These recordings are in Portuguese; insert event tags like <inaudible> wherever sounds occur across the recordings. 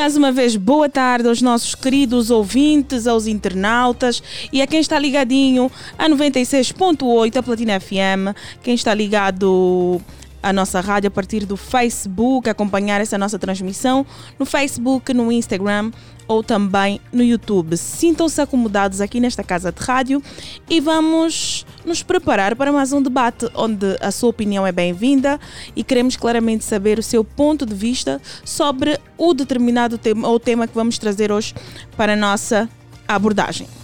mais uma vez, boa tarde aos nossos queridos ouvintes, aos internautas e a quem está ligadinho a 96.8, a Platina FM, quem está ligado à nossa rádio a partir do Facebook, acompanhar essa nossa transmissão no Facebook, no Instagram ou também no YouTube. Sintam-se acomodados aqui nesta casa de rádio e vamos nos preparar para mais um debate onde a sua opinião é bem-vinda e queremos claramente saber o seu ponto de vista sobre o determinado tema ou tema que vamos trazer hoje para a nossa abordagem.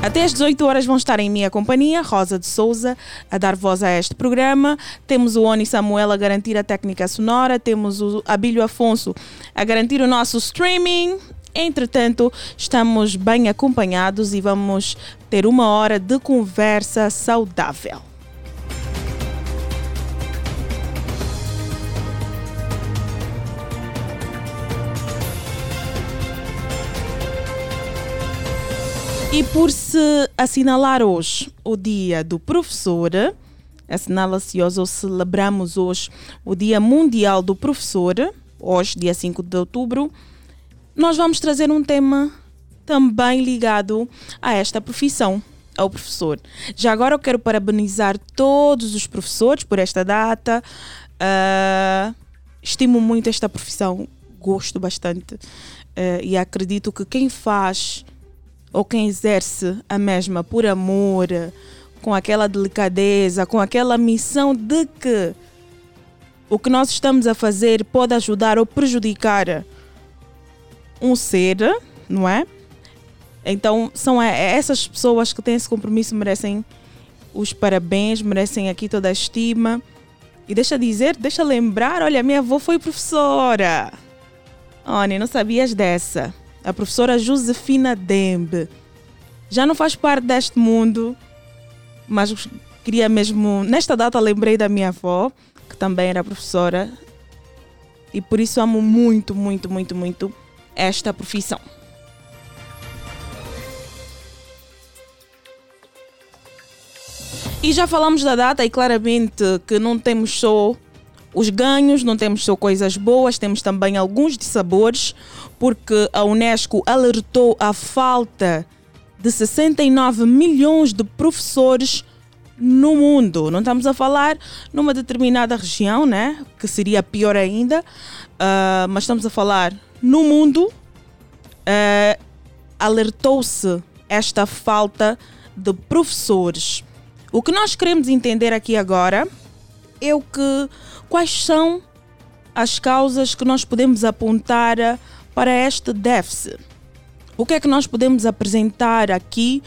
Até às 18 horas vão estar em minha companhia, Rosa de Souza, a dar voz a este programa. Temos o Oni Samuel a garantir a técnica sonora, temos o Abílio Afonso a garantir o nosso streaming. Entretanto, estamos bem acompanhados e vamos ter uma hora de conversa saudável. E por se assinalar hoje o dia do professor, assinala-se hoje ou celebramos hoje o Dia Mundial do Professor, hoje, dia 5 de outubro, nós vamos trazer um tema também ligado a esta profissão, ao professor. Já agora eu quero parabenizar todos os professores por esta data. Uh, estimo muito esta profissão, gosto bastante uh, e acredito que quem faz ou quem exerce a mesma por amor, com aquela delicadeza, com aquela missão de que o que nós estamos a fazer pode ajudar ou prejudicar um ser, não é? Então, são essas pessoas que têm esse compromisso merecem os parabéns, merecem aqui toda a estima. E deixa dizer, deixa lembrar, olha, minha avó foi professora. Olha, não sabias dessa a professora Josefina Dembe. Já não faz parte deste mundo, mas queria mesmo. Nesta data lembrei da minha avó, que também era professora, e por isso amo muito, muito, muito, muito esta profissão. E já falamos da data e claramente que não temos só os ganhos, não temos só coisas boas, temos também alguns dissabores, porque a Unesco alertou a falta de 69 milhões de professores no mundo. Não estamos a falar numa determinada região, né? Que seria pior ainda, uh, mas estamos a falar no mundo. Uh, Alertou-se esta falta de professores. O que nós queremos entender aqui agora é o que quais são as causas que nós podemos apontar para este déficit. O que é que nós podemos apresentar aqui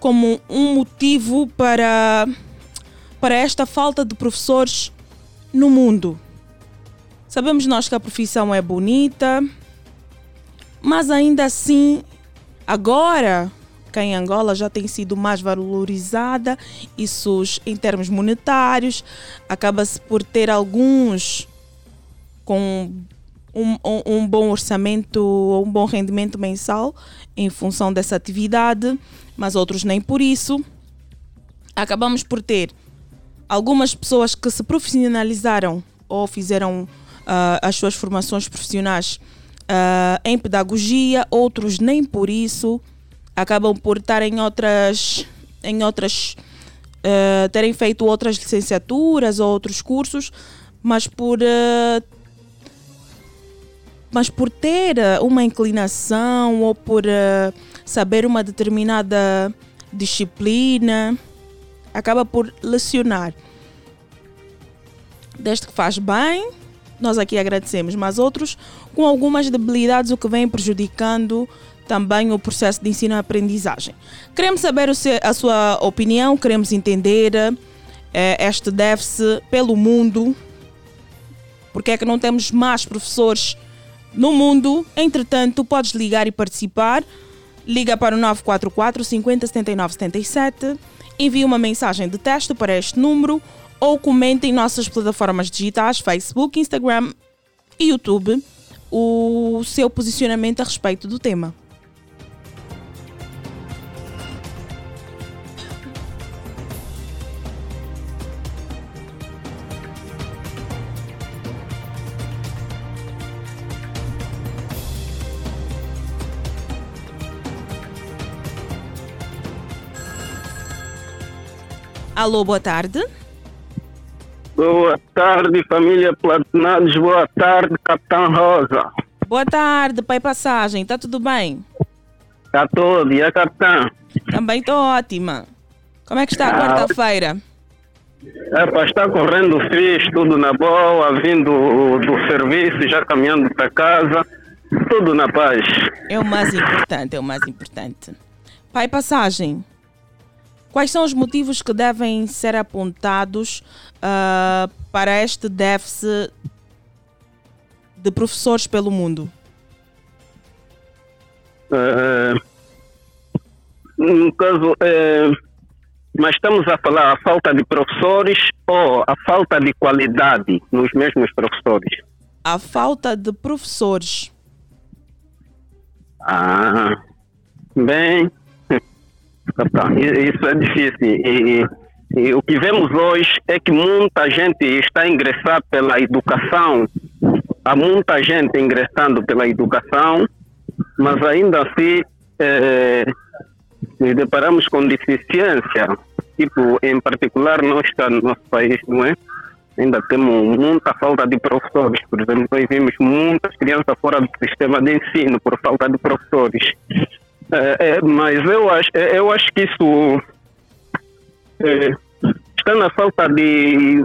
como um motivo para, para esta falta de professores no mundo? Sabemos nós que a profissão é bonita, mas ainda assim, agora em Angola já tem sido mais valorizada, isso em termos monetários, acaba-se por ter alguns com um, um, um, bom orçamento um bom rendimento mensal em função dessa atividade, mas outros nem por isso. Acabamos por ter algumas pessoas que se profissionalizaram ou fizeram uh, as suas formações profissionais uh, em pedagogia, outros nem por isso acabam por estar em outras, em outras uh, terem feito outras licenciaturas ou outros cursos, mas por uh, mas por ter uma inclinação ou por uh, saber uma determinada disciplina, acaba por lecionar. Desde que faz bem, nós aqui agradecemos, mas outros com algumas debilidades, o que vem prejudicando também o processo de ensino-aprendizagem. Queremos saber a sua opinião, queremos entender eh, este deve-se pelo mundo, porque é que não temos mais professores no mundo. Entretanto, podes ligar e participar. Liga para o 944 50 79 77, envie uma mensagem de texto para este número ou comente em nossas plataformas digitais, Facebook, Instagram e YouTube, o seu posicionamento a respeito do tema. Alô, boa tarde. Boa tarde, família Platinados. Boa tarde, Capitão Rosa. Boa tarde, pai Passagem. Está tudo bem? Está tudo. E a Capitão? Também estou ótima. Como é que está a ah. quarta-feira? É, estar correndo fixe, tudo na boa, vindo do serviço, já caminhando para casa, tudo na paz. É o mais importante, é o mais importante. Pai Passagem, quais são os motivos que devem ser apontados uh, para este déficit de professores pelo mundo? Uh, no caso, uh, mas estamos a falar a falta de professores ou a falta de qualidade nos mesmos professores? A falta de professores. Ah, bem, isso é difícil. E, e, o que vemos hoje é que muita gente está a ingressar pela educação. Há muita gente ingressando pela educação, mas ainda assim é, nos deparamos com deficiência, tipo, em particular nós está no nosso país, não é? Ainda temos muita falta de professores. Por exemplo, nós vimos muitas crianças fora do sistema de ensino por falta de professores. É, é, mas eu acho, é, eu acho que isso é, está na falta de.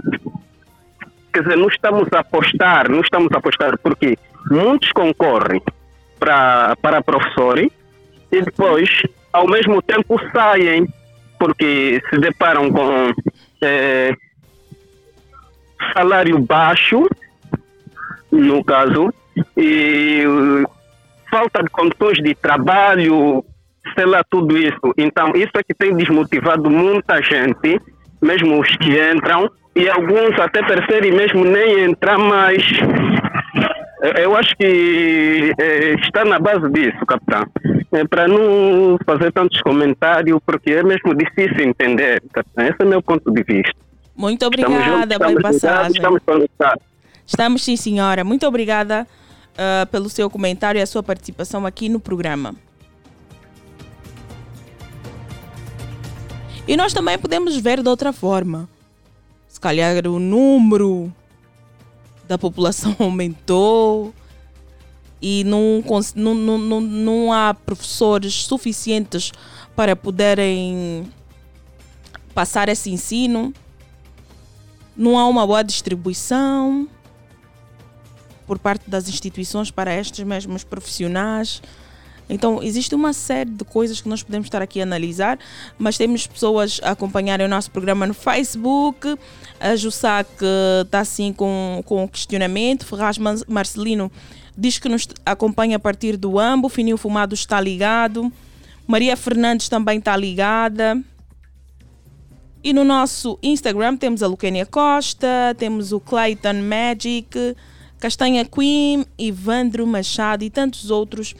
Quer dizer, não estamos a apostar, não estamos a apostar, porque muitos concorrem para, para professores e depois ao mesmo tempo saem porque se deparam com é, salário baixo, no caso, e falta de condições de trabalho, sei lá, tudo isso. Então, isso é que tem desmotivado muita gente, mesmo os que entram, e alguns até preferem mesmo nem entrar mais eu acho que é, está na base disso, capitão. É, para não fazer tantos comentários, porque é mesmo difícil entender, capitão. Esse é o meu ponto de vista. Muito obrigada, estamos passagem. Estamos conectados. Estamos sim, senhora. Muito obrigada uh, pelo seu comentário e a sua participação aqui no programa. E nós também podemos ver de outra forma. Se calhar o número da população <laughs> aumentou e não, não, não, não há professores suficientes para poderem passar esse ensino. Não há uma boa distribuição por parte das instituições para estes mesmos profissionais. Então, existe uma série de coisas que nós podemos estar aqui a analisar, mas temos pessoas a acompanharem o nosso programa no Facebook. A Jussac está assim com, com questionamento. Ferraz Marcelino diz que nos acompanha a partir do Ambo. Fininho Fumado está ligado. Maria Fernandes também está ligada. E no nosso Instagram temos a Luquênia Costa, temos o Clayton Magic, Castanha Queen, Ivandro Machado e tantos outros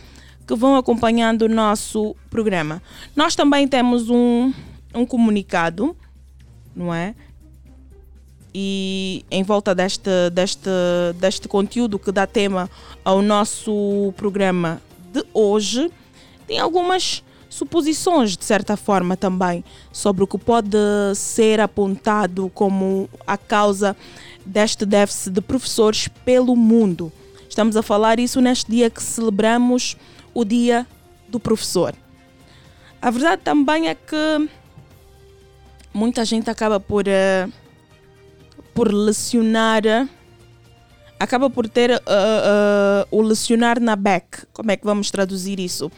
que vão acompanhando o nosso programa. Nós também temos um, um comunicado, não é? E em volta deste, deste, deste conteúdo que dá tema ao nosso programa de hoje, tem algumas suposições, de certa forma, também, sobre o que pode ser apontado como a causa deste déficit de professores pelo mundo. Estamos a falar isso neste dia que celebramos o dia do professor. A verdade também é que muita gente acaba por, uh, por lecionar, acaba por ter uh, uh, o lecionar na back. Como é que vamos traduzir isso?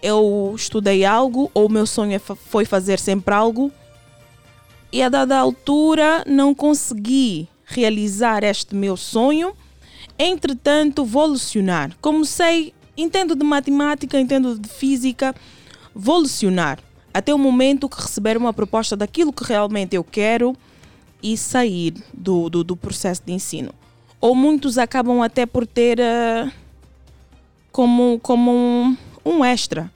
eu estudei algo, ou o meu sonho é foi fazer sempre algo, e a dada altura não consegui realizar este meu sonho Entretanto, vou lecionar. Como sei, entendo de matemática, entendo de física, vou lecionar até o momento que receber uma proposta daquilo que realmente eu quero e sair do, do, do processo de ensino. Ou muitos acabam até por ter uh, como, como um, um extra.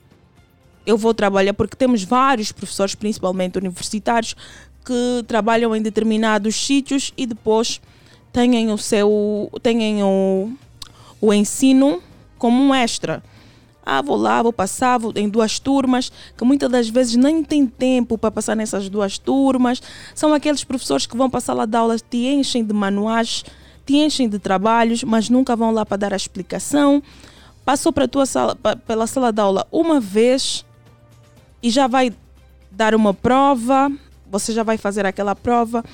Eu vou trabalhar porque temos vários professores, principalmente universitários, que trabalham em determinados sítios e depois tenham o seu tenham o, o ensino como um extra. Ah, vou lá, vou passar vou em duas turmas, que muitas das vezes nem tem tempo para passar nessas duas turmas. São aqueles professores que vão para a sala de aulas, te enchem de manuais, te enchem de trabalhos, mas nunca vão lá para dar a explicação. Passou para tua sala, pela sala de aula uma vez e já vai dar uma prova, você já vai fazer aquela prova.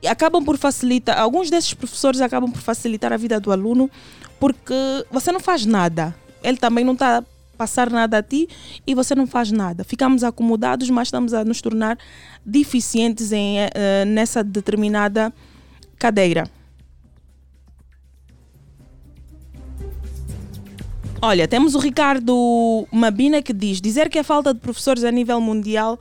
E acabam por facilitar, alguns desses professores acabam por facilitar a vida do aluno porque você não faz nada ele também não está a passar nada a ti e você não faz nada. Ficamos acomodados, mas estamos a nos tornar deficientes em, uh, nessa determinada cadeira. Olha, temos o Ricardo Mabina que diz: dizer que a falta de professores a nível mundial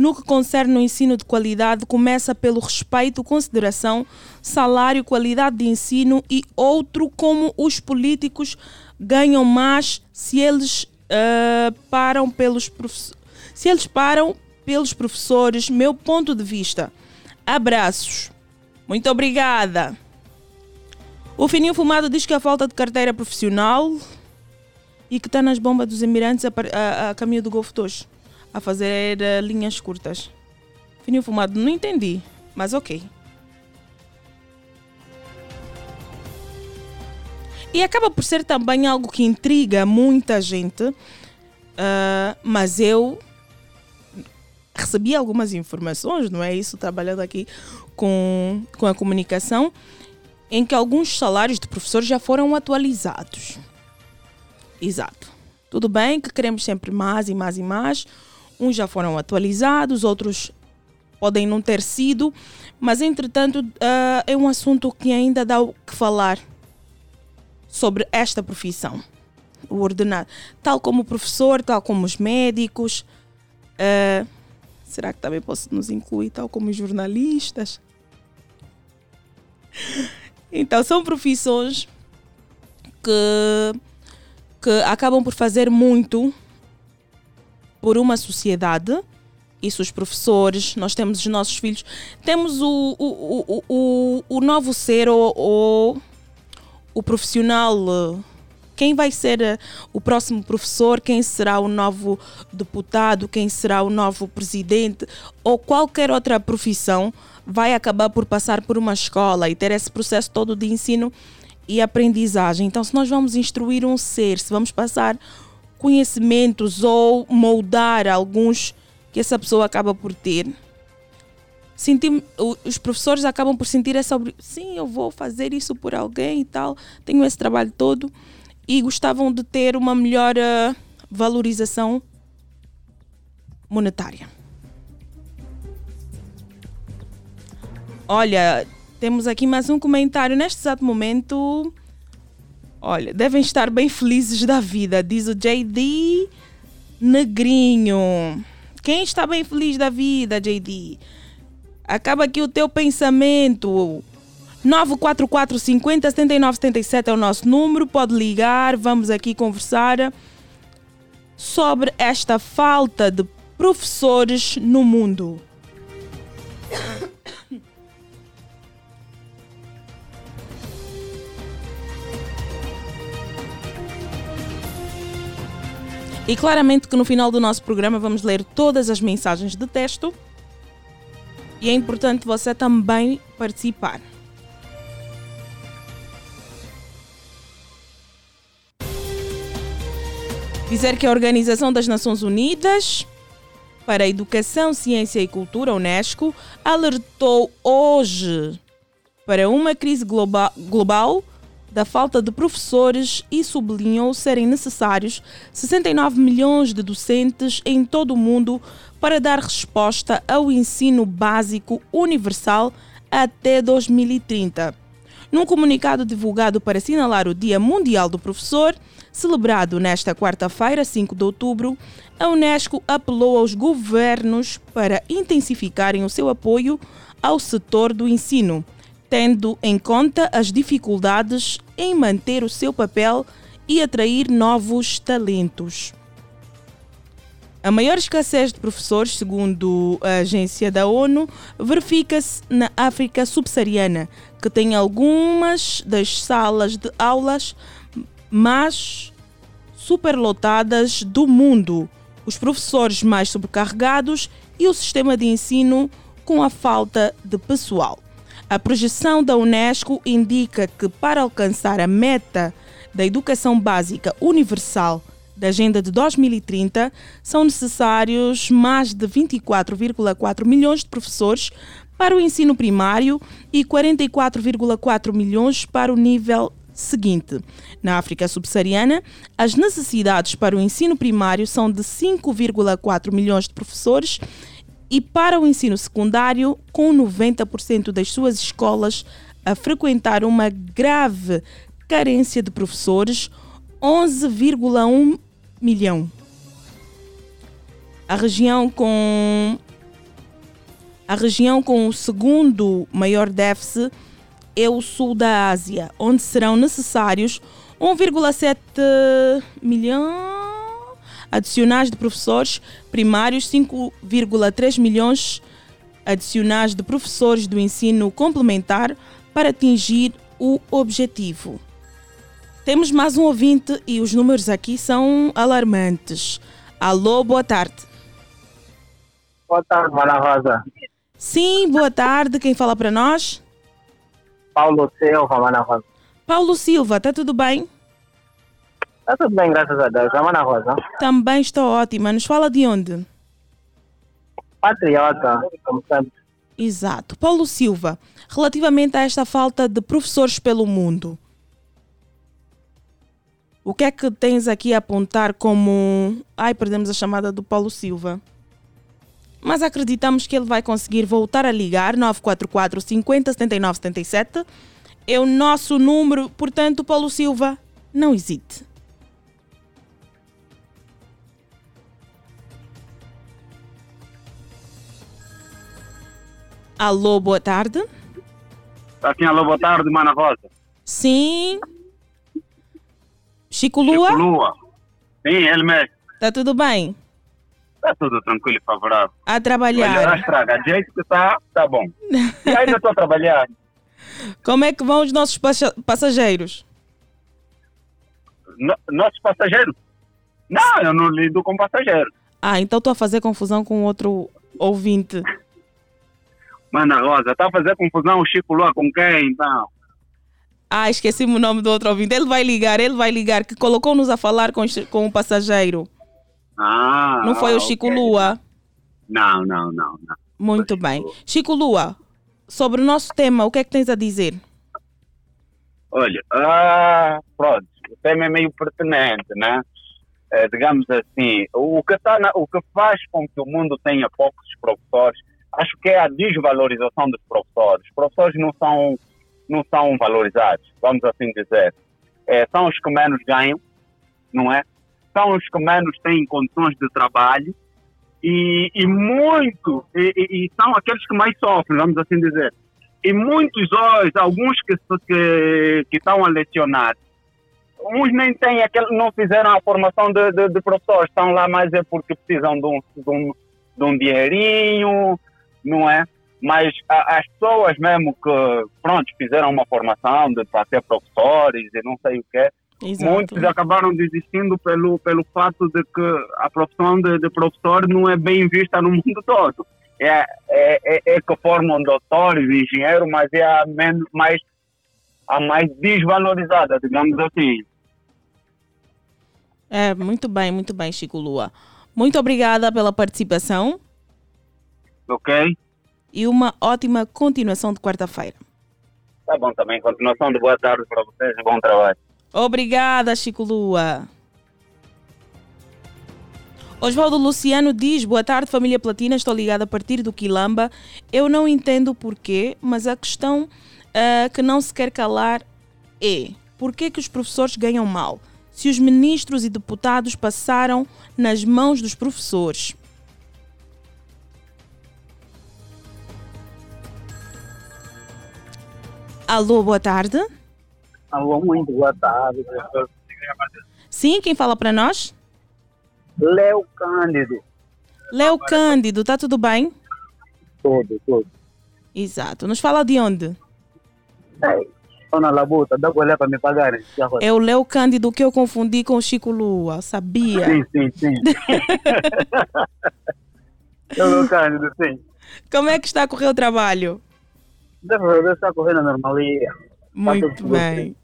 no que concerne o ensino de qualidade começa pelo respeito, consideração, salário, qualidade de ensino e outro como os políticos ganham mais se eles uh, param pelos se eles param pelos professores. Meu ponto de vista. Abraços. Muito obrigada. O Fininho Fumado diz que a falta de carteira profissional e que está nas bombas dos Emirados a, a, a caminho do Golfo Tosh a fazer uh, linhas curtas. Fininho Fumado, não entendi, mas ok. E acaba por ser também algo que intriga muita gente, uh, mas eu recebi algumas informações, não é isso, trabalhando aqui com, com a comunicação, em que alguns salários de professores já foram atualizados. Exato. Tudo bem que queremos sempre mais e mais e mais. Uns já foram atualizados, outros podem não ter sido, mas entretanto uh, é um assunto que ainda dá o que falar sobre esta profissão, o ordenado, tal como o professor, tal como os médicos. Uh, será que também posso nos incluir, tal como os jornalistas? Então, são profissões que, que acabam por fazer muito por uma sociedade. Isso, os professores, nós temos os nossos filhos, temos o, o, o, o, o novo ser ou, ou o profissional, quem vai ser eh, o próximo professor, quem será o novo deputado, quem será o novo presidente ou qualquer outra profissão, vai acabar por passar por uma escola e ter esse processo todo de ensino e aprendizagem. Então, se nós vamos instruir um ser, se vamos passar conhecimentos ou moldar alguns que essa pessoa acaba por ter, sentir, os professores acabam por sentir essa sim, eu vou fazer isso por alguém e tal, tenho esse trabalho todo e gostavam de ter uma melhor uh, valorização monetária. Olha, temos aqui mais um comentário. Neste exato momento, olha, devem estar bem felizes da vida, diz o JD Negrinho. Quem está bem feliz da vida, JD? Acaba aqui o teu pensamento. 944 50 79 77 é o nosso número. Pode ligar, vamos aqui conversar sobre esta falta de professores no mundo. E claramente que no final do nosso programa vamos ler todas as mensagens de texto e é importante você também participar. Dizer que a Organização das Nações Unidas para a Educação, Ciência e Cultura, UNESCO, alertou hoje para uma crise global, global da falta de professores e sublinhou serem necessários 69 milhões de docentes em todo o mundo para dar resposta ao ensino básico universal até 2030. Num comunicado divulgado para assinalar o Dia Mundial do Professor, celebrado nesta quarta-feira, 5 de outubro, a Unesco apelou aos governos para intensificarem o seu apoio ao setor do ensino tendo em conta as dificuldades em manter o seu papel e atrair novos talentos. A maior escassez de professores, segundo a agência da ONU, verifica-se na África subsaariana, que tem algumas das salas de aulas, mas superlotadas do mundo, os professores mais sobrecarregados e o sistema de ensino com a falta de pessoal. A projeção da Unesco indica que para alcançar a meta da educação básica universal da Agenda de 2030, são necessários mais de 24,4 milhões de professores para o ensino primário e 44,4 milhões para o nível seguinte. Na África subsaariana, as necessidades para o ensino primário são de 5,4 milhões de professores e para o ensino secundário, com 90% das suas escolas a frequentar uma grave carência de professores, 11,1 milhão. A região com a região com o segundo maior déficit é o sul da Ásia, onde serão necessários 1,7 milhão adicionais de professores primários, 5,3 milhões adicionais de professores do ensino complementar para atingir o objetivo. Temos mais um ouvinte e os números aqui são alarmantes. Alô, boa tarde. Boa tarde, Mana Rosa. Sim, boa tarde. Quem fala para nós? Paulo Silva, Mana Rosa. Paulo Silva, está tudo bem? Está tudo bem, graças a Deus. A Mana Rosa. Também estou ótima. Nos fala de onde? Patriota, como sempre. Exato. Paulo Silva, relativamente a esta falta de professores pelo mundo, o que é que tens aqui a apontar como. Ai, perdemos a chamada do Paulo Silva. Mas acreditamos que ele vai conseguir voltar a ligar 944 50 79 77. É o nosso número, portanto, Paulo Silva, não hesite. Alô, boa tarde. Está sim, alô, boa tarde, Mana Rosa. Sim. Chico Lua? Chico Lua. Sim, ele mesmo. Tá tudo bem? Está tudo tranquilo e favorável. A trabalhar. estraga. Do jeito que está, está bom. E ainda estou a trabalhar. <laughs> Como é que vão os nossos passa- passageiros? No, nossos passageiros? Não, eu não lido com passageiros. Ah, então estou a fazer confusão com outro ouvinte. Mana Rosa, está a fazer confusão o Chico Lua com quem, então? Ah, esqueci-me o nome do outro ouvinte. Ele vai ligar, ele vai ligar, que colocou-nos a falar com, com o passageiro. Ah, Não foi o Chico ok. Lua? Não, não, não, não. Muito Chico bem. Chico Lua, sobre o nosso tema, o que é que tens a dizer? Olha, ah, pronto, o tema é meio pertinente, né? Eh, digamos assim, o que, tá na- o que faz com que o mundo tenha poucos professores, acho que é a desvalorização dos professores. Os professores não são, não são valorizados, vamos assim dizer. Eh, são os que menos ganham, não é? São os que menos têm condições de trabalho e, e muito, e, e- são aqueles que mais sofrem, vamos assim dizer. E muitos hoje, alguns que, que, que estão a lecionar, uns nem têm aquele, não fizeram a formação de, de, de professores, estão lá mais é porque precisam de um, de um, de um dinheirinho, não é? Mas a- as pessoas mesmo que, pronto, fizeram uma formação de, para ser professores e não sei o quê, Exato. muitos acabaram desistindo pelo, pelo fato de que a profissão de, de professor não é bem vista no mundo todo. É, é, é, é que formam doutores, engenheiros, mas é a menos, mais, a mais desvalorizada, digamos assim. É, muito bem, muito bem, Chico Lua. Muito obrigada pela participação Ok? e uma ótima continuação de quarta-feira. Tá bom também. Continuação de boa tarde para vocês e bom trabalho. Obrigada, Chico Lua. Oswaldo Luciano diz: Boa tarde, família Platina. Estou ligada a partir do Quilamba. Eu não entendo porquê, mas a questão ah, que não se quer calar é: por que, que os professores ganham mal? Se os ministros e deputados passaram nas mãos dos professores. Alô, boa tarde. Alô, muito boa tarde. Sim, quem fala para nós? Léo Cândido. Léo Cândido, tá tudo bem? Tudo, tudo. Exato. Nos fala de onde? Estou na labuta, dá para me pagarem. É o Léo Cândido que eu confundi com o Chico Lua, sabia? Sim, sim, sim. <laughs> é o Léo Cândido, sim. Como é que está a correr o trabalho? Deve estar correndo a normalia. Muito bem.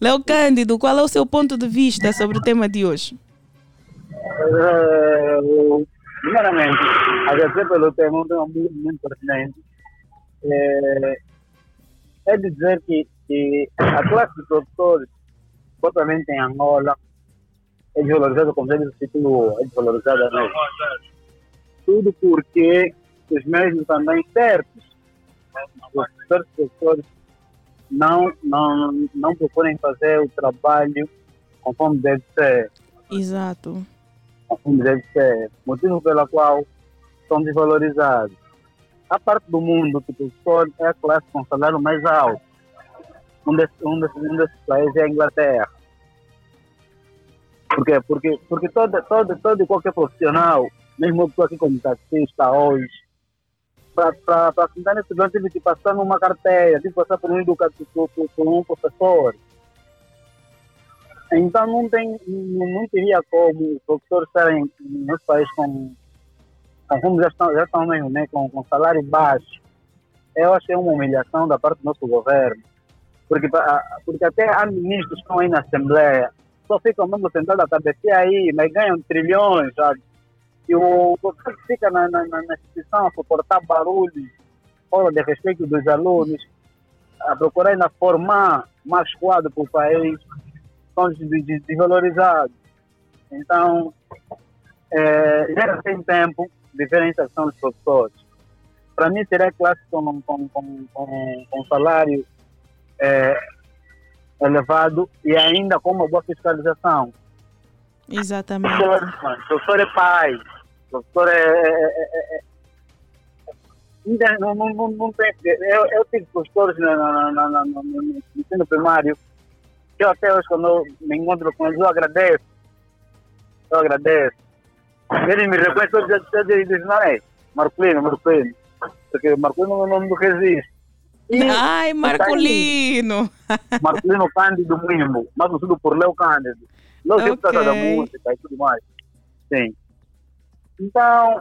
Léo Cândido, qual é o seu ponto de vista sobre o tema de hoje? Uh, primeiramente, agradecer pelo tema, um tema muito, muito pertinente. É, é dizer que, que a classe de professores, propriamente em Angola, é desvalorizada, como já disse o é desvalorizada mesmo. Tudo porque os mesmos também certos, os professores, professores não, não, não procurem fazer o trabalho conforme deve ser. Exato. Conforme deve ser. Motivo pelo qual são desvalorizados. A parte do mundo que o professor é a classe com salário mais alto. Um desses, um desses, um desses países é a Inglaterra. Por quê? Porque, porque todo, todo, todo qualquer profissional, mesmo eu estou aqui como taxista hoje, para assentar nesse grande tive que passar numa carteira, tive que passar por um educador, por, por, um professor. Então não tem, não teria como os professores estarem nesse país com, como já estão, já estão mesmo, né, com, com salário baixo. Eu achei uma humilhação da parte do nosso governo. Porque, porque até há ministros que estão aí na Assembleia, só ficam mesmo sentados a cabecear aí, mas ganham trilhões, sabe? E o professor que fica na, na, na instituição a suportar barulho, fora de respeito dos alunos, a procurar ainda formar mais quadro para o país, são desvalorizados. Então, é, já tem tempo diferenciação dos professores. Para mim, seria classe com, com, com, com, com salário é, elevado e ainda com uma boa fiscalização. Exatamente. O professor é pai, o professor é. É, é, é não, não, não, não tem. Eu, eu tive professores na, na, na, na, no ensino primário que eu até hoje, quando eu me encontro com eles, eu agradeço. Eu agradeço. Ele me reconhece, eu dizem, não é? Marcolino, Marcolino. Porque Marcolino é o nome do resiste. E Ai, Marcolino! Marcolino Cândido Mimbo, mas tudo por Leo Cândido. Não okay. por causa da música e tudo mais. Sim. Então,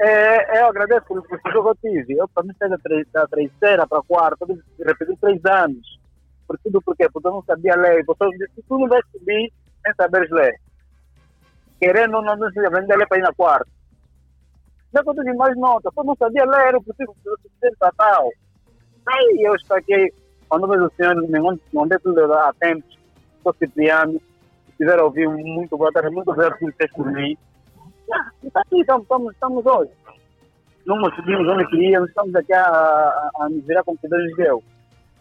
é, eu agradeço pelo que eu tive. Eu, mim, saí da, terceira para a quarta, repeti três anos. Por tudo quê? Porque eu não sabia ler. Você disse, tu não vai subir sem saber ler. Querendo ou não, não sabia aprender a ler para ir na quarta. Já quando eu mais nota, eu não sabia ler, eu preciso ser tal. Aí eu aqui quando vejo o senhor, me mandei tudo a tempo, estou Cipriano, tiveram a ouvir muito boa tarde, muito obrigado por ter mim. Está aqui, estamos, estamos, hoje. Não conseguimos onde queríamos, estamos aqui a, a, a nos virar com que Deus deu.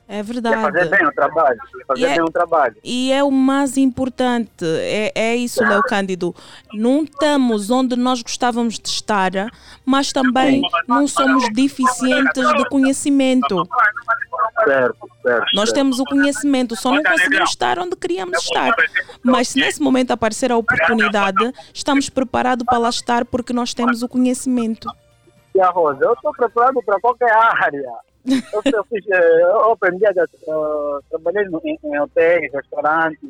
É verdade. É fazer bem o trabalho. fazer é, bem o trabalho. E é o mais importante. É, é isso, Léo Cândido. Não estamos onde nós gostávamos de estar, mas também não somos deficientes de conhecimento. Certo, certo. Nós temos o conhecimento, só não conseguimos estar onde queríamos estar. Mas se nesse momento aparecer a oportunidade, estamos preparados para lá estar porque nós temos o conhecimento. E a Rosa, eu estou preparado para qualquer área eu, eu, fiz, eh, eu aprendi a uh, trabalhei em, em hotéis, restaurantes,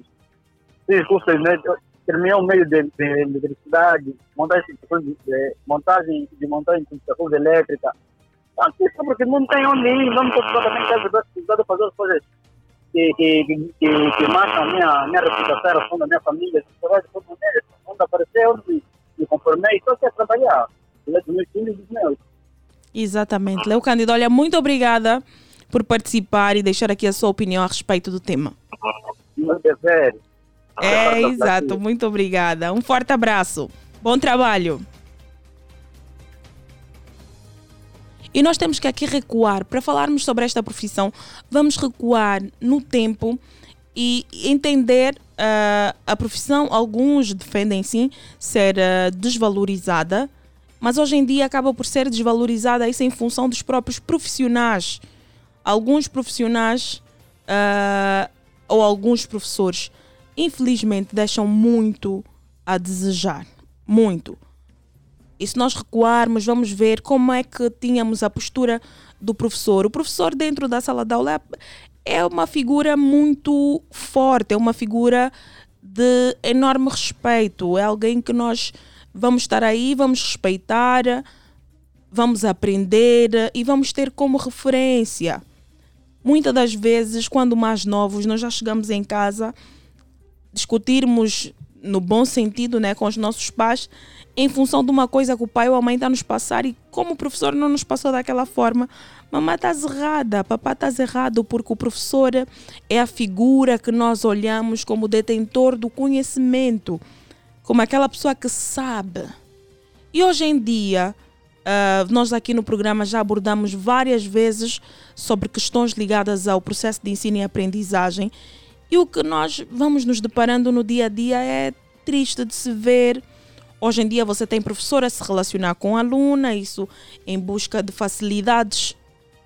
fiz cursos de terminei o meio de, de eletricidade, montagem de, de, montagem de montagem de. Aqui só porque não tem onde ir, não estou também precisado de fazer as coisas que, que, que, que, que marcam a minha, minha reputação, a relação da minha família, quando apareceu, me, me conformei, só quer trabalhar. Dos meus filhos e dos meus. Exatamente. Leo Cândido, olha, muito obrigada por participar e deixar aqui a sua opinião a respeito do tema. É, exato. Muito obrigada. Um forte abraço. Bom trabalho. E nós temos que aqui recuar. Para falarmos sobre esta profissão, vamos recuar no tempo e entender uh, a profissão. Alguns defendem sim ser uh, desvalorizada mas hoje em dia acaba por ser desvalorizada isso em função dos próprios profissionais. Alguns profissionais uh, ou alguns professores, infelizmente, deixam muito a desejar. Muito. E se nós recuarmos, vamos ver como é que tínhamos a postura do professor. O professor, dentro da sala de aula, é uma figura muito forte, é uma figura de enorme respeito, é alguém que nós vamos estar aí, vamos respeitar, vamos aprender e vamos ter como referência. Muitas das vezes, quando mais novos, nós já chegamos em casa, discutirmos no bom sentido né, com os nossos pais em função de uma coisa que o pai ou a mãe está nos passar e como o professor não nos passou daquela forma, mamãe está errada, papai está errado, porque o professor é a figura que nós olhamos como detentor do conhecimento, como aquela pessoa que sabe. E hoje em dia, uh, nós aqui no programa já abordamos várias vezes sobre questões ligadas ao processo de ensino e aprendizagem. E o que nós vamos nos deparando no dia a dia é triste de se ver Hoje em dia você tem professor a se relacionar com a aluna, isso em busca de facilidades.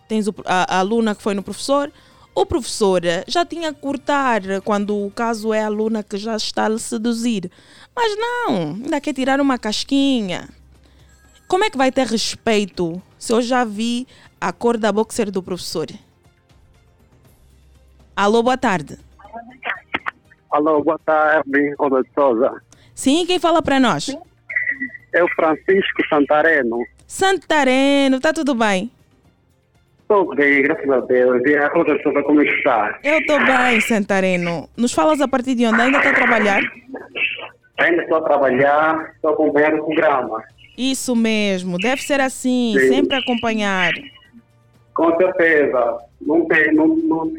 Tens a, a aluna que foi no professor, o professor já tinha que cortar quando o caso é a aluna que já está a lhe seduzir. Mas não, ainda quer tirar uma casquinha. Como é que vai ter respeito se eu já vi a cor da boxer do professor? Alô, boa tarde. Alô, boa tarde, Roda Souza. Sim, quem fala para nós? É o Francisco Santareno. Santareno, está tudo bem? Estou bem, graças a Deus. E a Rosa Souza, como está? Eu estou bem, Santareno. Nos falas a partir de onde? Ainda está a trabalhar? Ainda estou a trabalhar, estou acompanhando o programa. Isso mesmo, deve ser assim, Sim. sempre acompanhar. Com certeza. Não tem, não, não,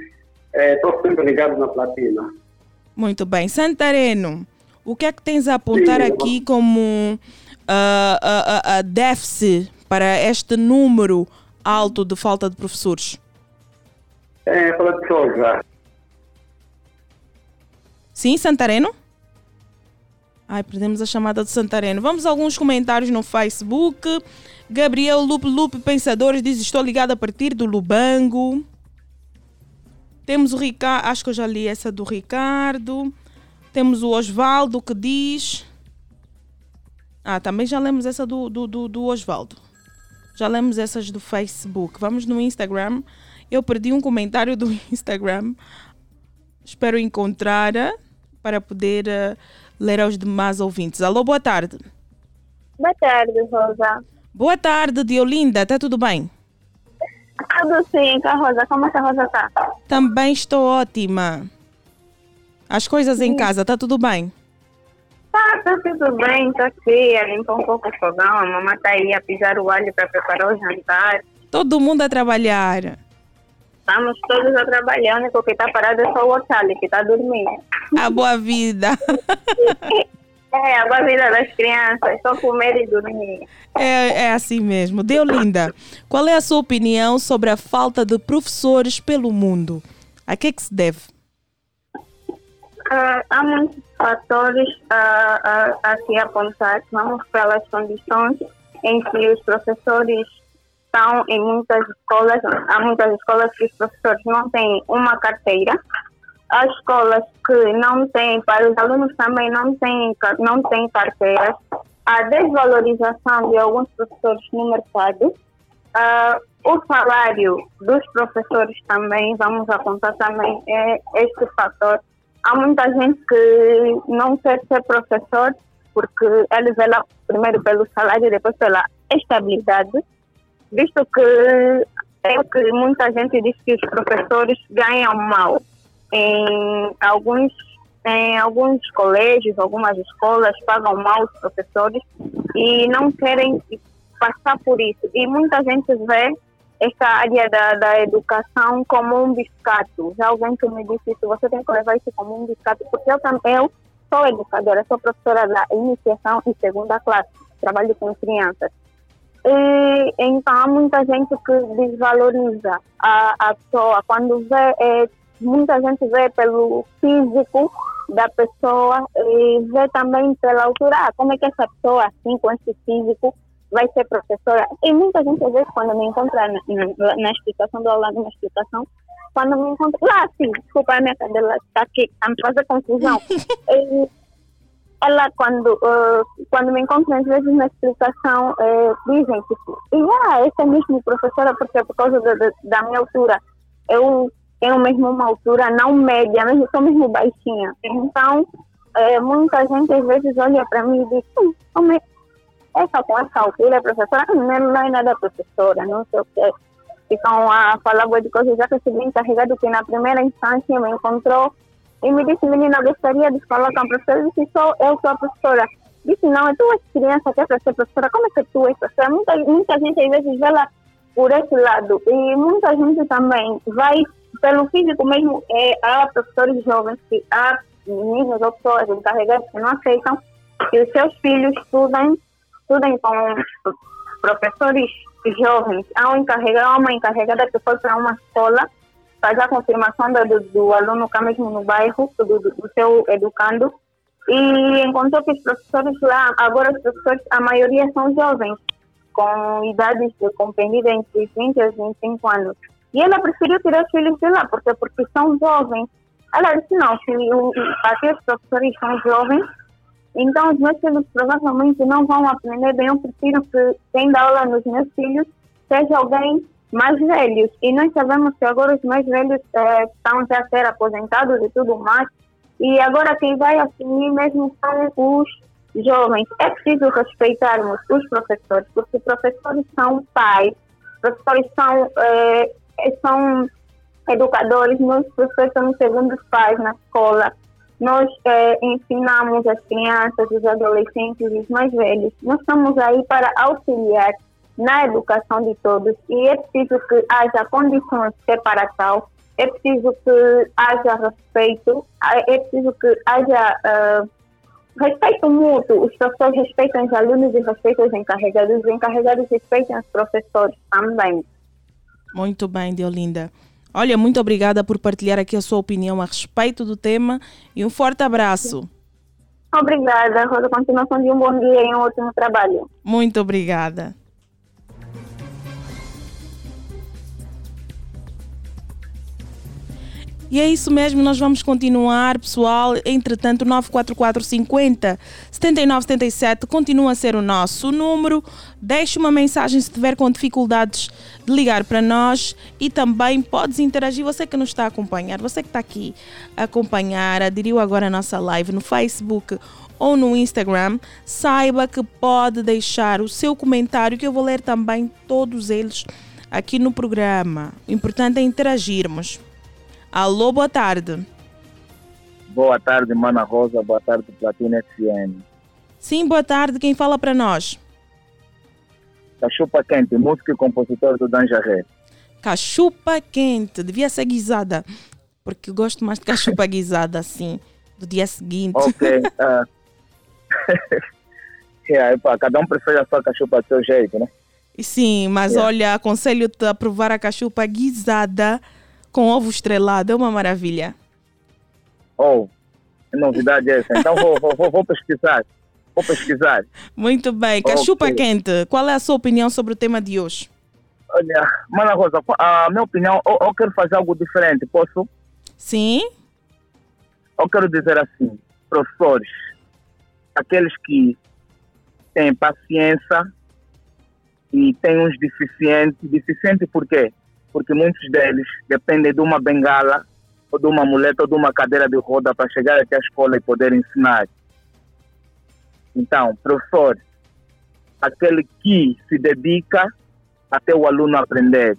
estou é, sempre ligado na platina. Muito bem. Santareno, o que é que tens a apontar Sim, aqui como uh, uh, uh, déficit para este número alto de falta de professores? É, fala de Souza. Sim, Santareno? Ai, perdemos a chamada de Santareno. Vamos a alguns comentários no Facebook. Gabriel Lupe Lupe Pensadores diz: Estou ligado a partir do Lubango. Temos o Ricardo, acho que eu já li essa do Ricardo. Temos o Osvaldo que diz. Ah, também já lemos essa do, do, do, do Osvaldo. Já lemos essas do Facebook. Vamos no Instagram. Eu perdi um comentário do <laughs> Instagram. Espero encontrar eh, para poder uh, ler aos demais ouvintes. Alô, boa tarde. Boa tarde, Rosa. Boa tarde, Diolinda. Está tudo bem? Tudo sim, com a Rosa. Como é que a Rosa está? Também estou ótima. As coisas em casa, tá tudo bem? Tá, tá tudo bem, tô aqui a limpar um pouco o fogão, a mamãe tá aí a pisar o alho para preparar o jantar. Todo mundo a trabalhar. Estamos todos a trabalhar, o único que está parado é só o Otali, que está dormindo. A boa vida. <laughs> é, a boa vida das crianças, só comer e dormir. É, é assim mesmo. Deu linda. Qual é a sua opinião sobre a falta de professores pelo mundo? A que, é que se deve? Uh, há muitos fatores a, a, a se apontar, vamos pelas condições em que os professores estão em muitas escolas, há muitas escolas que os professores não têm uma carteira, há escolas que não têm, para os alunos também não têm, não têm carteiras, a desvalorização de alguns professores no mercado, uh, o salário dos professores também, vamos apontar também é este fator. Há muita gente que não quer ser professor porque ele vê lá primeiro pelo salário e depois pela estabilidade, visto que é que muita gente diz que os professores ganham mal. Em alguns, em alguns colégios, algumas escolas pagam mal os professores e não querem passar por isso. E muita gente vê essa área da, da educação como um biscato. Já alguém que me disse isso, você tem que levar isso como um biscato, porque eu também eu sou educadora, sou professora da iniciação e segunda classe, trabalho com crianças. E, então há muita gente que desvaloriza a, a pessoa. Quando vê, é, muita gente vê pelo físico da pessoa e vê também pela altura. Ah, como é que essa pessoa, assim, com esse físico, vai ser professora. E muita gente, às vezes, quando me encontra na, na, na explicação do aula, numa explicação, quando me encontra, lá, sim, desculpa, a minha cadela está aqui, a me fazer confusão. <laughs> e, ela, quando, uh, quando me encontra, às vezes, na explicação, uh, dizem, tipo, ah, essa é mesmo professora, porque por causa da, da minha altura, eu tenho mesmo uma altura não média, mas eu sou mesmo baixinha. Então, é, muita gente às vezes olha para mim e diz, hum, como é essa com essa altura, é professora, não, não é nada professora, não sei o que. Ficam a falar de coisas, já recebi encarregado que na primeira instância me encontrou e me disse, menina, gostaria de falar com a professora. Eu disse, sou, eu sou a professora. Disse, não, é tua criança que é para ser professora. Como é que tu és professora? Muita, muita gente às vezes vê lá por esse lado. E muita gente também vai pelo físico mesmo. É, há professores jovens que há meninos ou pessoas encarregadas que não aceitam que os seus filhos estudem, estudem com professores jovens. Há, um encarregado, há uma encarregada que foi para uma escola fazer a confirmação do, do aluno cá mesmo no bairro, do, do seu educando, e encontrou que os professores lá, agora os professores, a maioria são jovens, com idades compreendidas entre 20 e 25 anos. E ela preferiu tirar os filhos de lá, porque, porque são jovens. Ela disse, não, se os professores são jovens, então os meus filhos provavelmente não vão aprender bem. Eu prefiro que quem dá aula nos meus filhos seja alguém mais velhos. E nós sabemos que agora os mais velhos eh, estão já a ser aposentados e tudo mais. E agora quem vai assumir mesmo são os jovens. É preciso respeitarmos os professores, porque professores são pais, professores são, eh, são educadores, nós professores somos segundos pais na escola. Nós eh, ensinamos as crianças, os adolescentes, os mais velhos. Nós estamos aí para auxiliar na educação de todos e é preciso que haja condições de separação, é preciso que haja respeito, é preciso que haja uh, respeito mútuo. Os professores respeitam os alunos e respeitam os encarregados, os encarregados respeitam os professores também. Muito bem, Deolinda. Olha, muito obrigada por partilhar aqui a sua opinião a respeito do tema e um forte abraço. Obrigada, Rosa. Continuação de um bom dia e um ótimo trabalho. Muito obrigada. E é isso mesmo, nós vamos continuar, pessoal. Entretanto, 944 50 79 77 continua a ser o nosso número. Deixe uma mensagem se tiver com dificuldades de ligar para nós e também podes interagir. Você que nos está a acompanhar, você que está aqui a acompanhar, aderiu agora a nossa live no Facebook ou no Instagram, saiba que pode deixar o seu comentário que eu vou ler também todos eles aqui no programa. O importante é interagirmos. Alô, boa tarde. Boa tarde, Mana Rosa. Boa tarde, Platina FM. Sim, boa tarde. Quem fala para nós? Cachupa Quente, músico e compositor do Danjaré. Cachupa Quente. Devia ser guisada, porque eu gosto mais de cachupa guisada, assim, do dia seguinte. Ok. Uh... yeah, epa, cada um prefere a sua cachupa do seu jeito, né? Sim, mas yeah. olha, aconselho-te a provar a cachupa guisada com ovo estrelado, é uma maravilha. Oh, novidade essa. Então vou, vou, vou, pesquisar. Vou pesquisar. Muito bem. Cachupa okay. quente, qual é a sua opinião sobre o tema de hoje? Olha, Mana Rosa, a minha opinião, eu, eu quero fazer algo diferente, posso? Sim. Eu quero dizer assim, professores, aqueles que têm paciência e têm uns deficientes, deficiente por quê? Porque muitos deles dependem de uma bengala, ou de uma muleta, ou de uma cadeira de roda para chegar até a escola e poder ensinar. Então, professor, aquele que se dedica até o aluno aprender.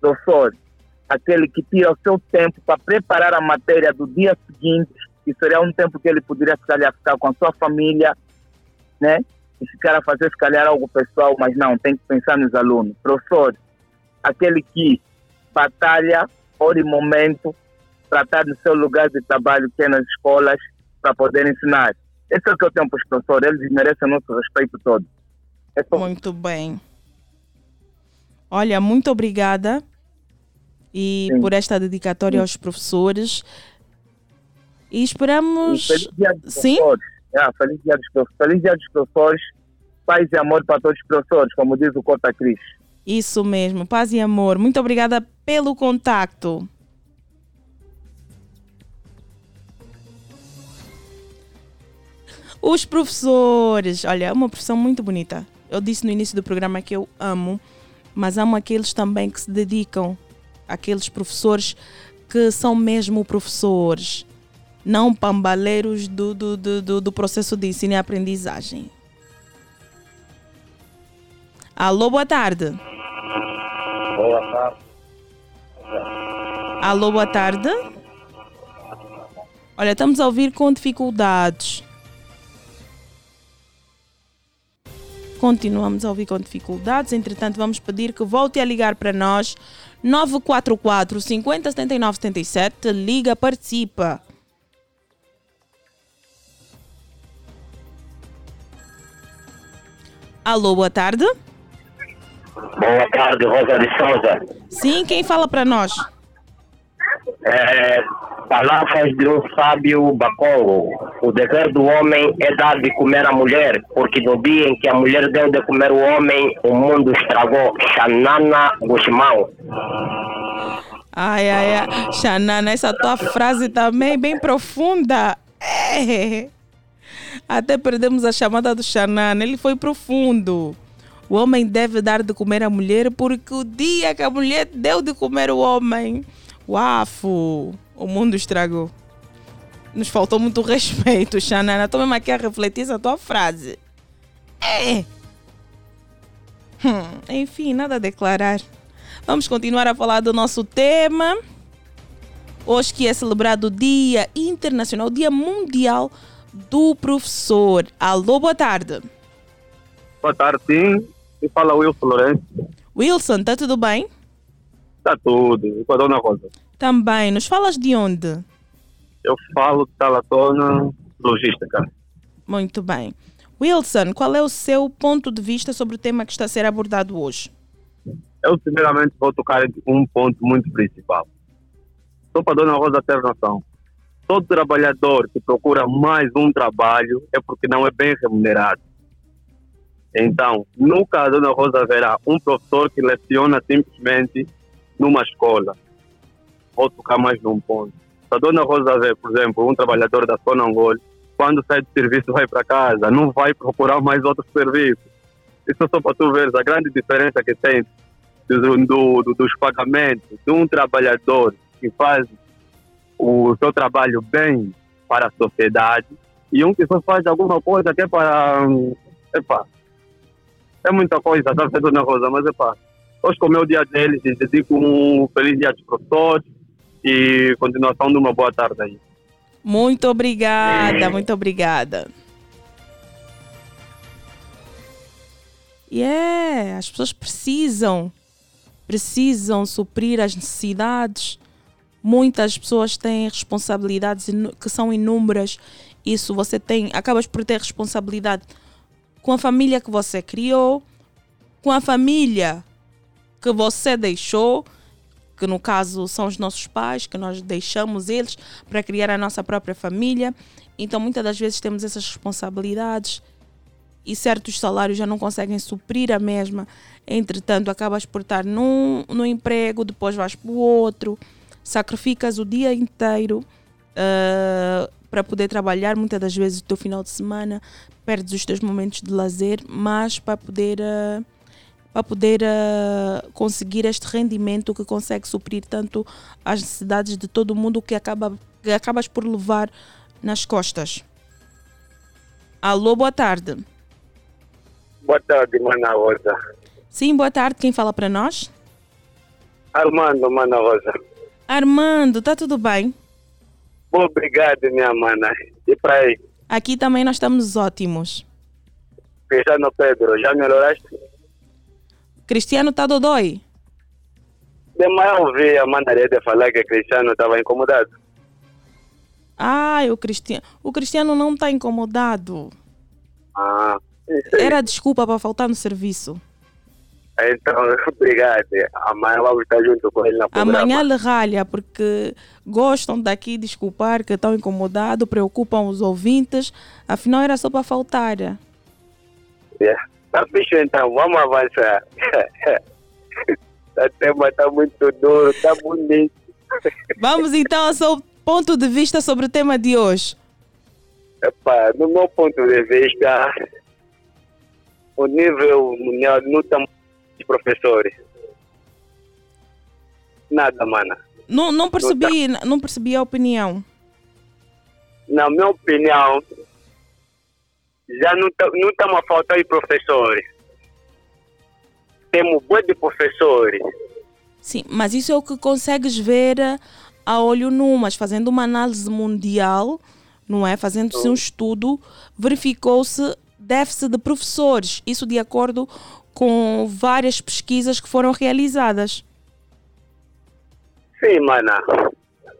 Professor, aquele que tira o seu tempo para preparar a matéria do dia seguinte, que seria um tempo que ele poderia se calhar ficar com a sua família, né? E ficar a fazer se calhar algo pessoal, mas não, tem que pensar nos alunos. Professor, aquele que batalha hora e momento para estar no seu lugar de trabalho, que é nas escolas, para poder ensinar. Esse é o que eu tenho para os professores, eles merecem o nosso respeito todo. É muito bem. Olha, muito obrigada e Sim. por esta dedicatória Sim. aos professores. E esperamos. E feliz dia dos Sim? professores. É, feliz, dia dos professores. feliz dia dos professores. Paz e amor para todos os professores, como diz o Cota Cris. Isso mesmo, paz e amor. Muito obrigada pelo contacto. Os professores, olha, é uma profissão muito bonita. Eu disse no início do programa que eu amo, mas amo aqueles também que se dedicam aqueles professores que são mesmo professores, não pambaleiros do, do, do, do processo de ensino e aprendizagem. Alô, boa tarde. Boa tarde. Alô, boa tarde. Olha, estamos a ouvir com dificuldades. Continuamos a ouvir com dificuldades, entretanto, vamos pedir que volte a ligar para nós. 944 50 79 77. Liga, participa. Alô, boa tarde. Boa tarde, Rosa de Souza. Sim, quem fala para nós? É, palavras de um sábio Bacongo. O dever do homem é dar de comer à mulher, porque no dia em que a mulher deu de comer o homem, o mundo estragou. Xanana Guzmão. Ai, ai, ai. Xanana, essa tua frase também é bem profunda. É. Até perdemos a chamada do Xanana, ele foi profundo. O homem deve dar de comer à mulher porque o dia que a mulher deu de comer o homem, uafo, o mundo estragou. Nos faltou muito respeito, Xanana. Estou mesmo aqui a refletir essa tua frase. É. Hum, enfim, nada a declarar. Vamos continuar a falar do nosso tema. Hoje que é celebrado o Dia Internacional, o Dia Mundial do Professor. Alô, boa tarde. Boa tarde, sim. E fala Wilson Lourenço. Wilson, está tudo bem? Está tudo. E com a dona Rosa? Também. Nos falas de onde? Eu falo de Talatona, logística. Muito bem. Wilson, qual é o seu ponto de vista sobre o tema que está a ser abordado hoje? Eu, primeiramente, vou tocar em um ponto muito principal. Só para a dona Rosa ter noção. Todo trabalhador que procura mais um trabalho é porque não é bem remunerado. Então, nunca a dona Rosa verá um professor que leciona simplesmente numa escola. Vou tocar mais num ponto. A dona Rosa vê, por exemplo, um trabalhador da Sonangol, quando sai do serviço vai para casa, não vai procurar mais outro serviço. Isso só para tu ver a grande diferença que tem do, do, do, dos pagamentos de um trabalhador que faz o seu trabalho bem para a sociedade e um que só faz alguma coisa que é para. Epa, é muita coisa, tá vendo, Dona Rosa? Mas epa, hoje como é o dia deles, dedico um feliz dia dos professores e continuação de uma boa tarde aí. Muito obrigada, muito obrigada. E yeah, as pessoas precisam, precisam suprir as necessidades. Muitas pessoas têm responsabilidades que são inúmeras. Isso você tem, acabas por ter responsabilidade com a família que você criou, com a família que você deixou, que no caso são os nossos pais, que nós deixamos eles para criar a nossa própria família. Então, muitas das vezes temos essas responsabilidades e certos salários já não conseguem suprir a mesma. Entretanto, acabas por estar num, num emprego, depois vais para o outro, sacrificas o dia inteiro uh, para poder trabalhar, muitas das vezes o teu final de semana, perdes os teus momentos de lazer, mas para poder. Uh, para poder uh, conseguir este rendimento que consegue suprir tanto as necessidades de todo mundo que, acaba, que acabas por levar nas costas. Alô, boa tarde. Boa tarde, Mana Rosa. Sim, boa tarde. Quem fala para nós? Armando, Mana Rosa. Armando, tá tudo bem? Obrigado, minha mana. E para aí? Aqui também nós estamos ótimos. Cristiano Pedro, já melhoraste? Cristiano tá dodói? De manhã ouvi a Mandareda falar que Cristiano estava incomodado. Ah, o Cristiano. O Cristiano não está incomodado. Ah. Era desculpa para faltar no serviço. Então, <laughs> obrigado. Amanhã vamos estar junto com ele na programa. Amanhã ele ralha porque gostam daqui desculpar que estão incomodados, preocupam os ouvintes. Afinal, era só para faltar. Yeah. Tá fixe então, vamos avançar. <laughs> o tema está muito duro, está bonito. <laughs> Vamos então ao seu ponto de vista sobre o tema de hoje. No meu ponto de vista, o nível mundial não está de professores. Nada, mana. Não, não percebi, não percebi a opinião. Na minha opinião, já não tá- não estamos a faltar de professores. Temos boa de professores. Sim, mas isso é o que consegues ver eh, a olho nu, mas fazendo uma análise mundial, não é? Fazendo-se um estudo, verificou-se déficit de professores. Isso de acordo com várias pesquisas que foram realizadas. Sim, mana.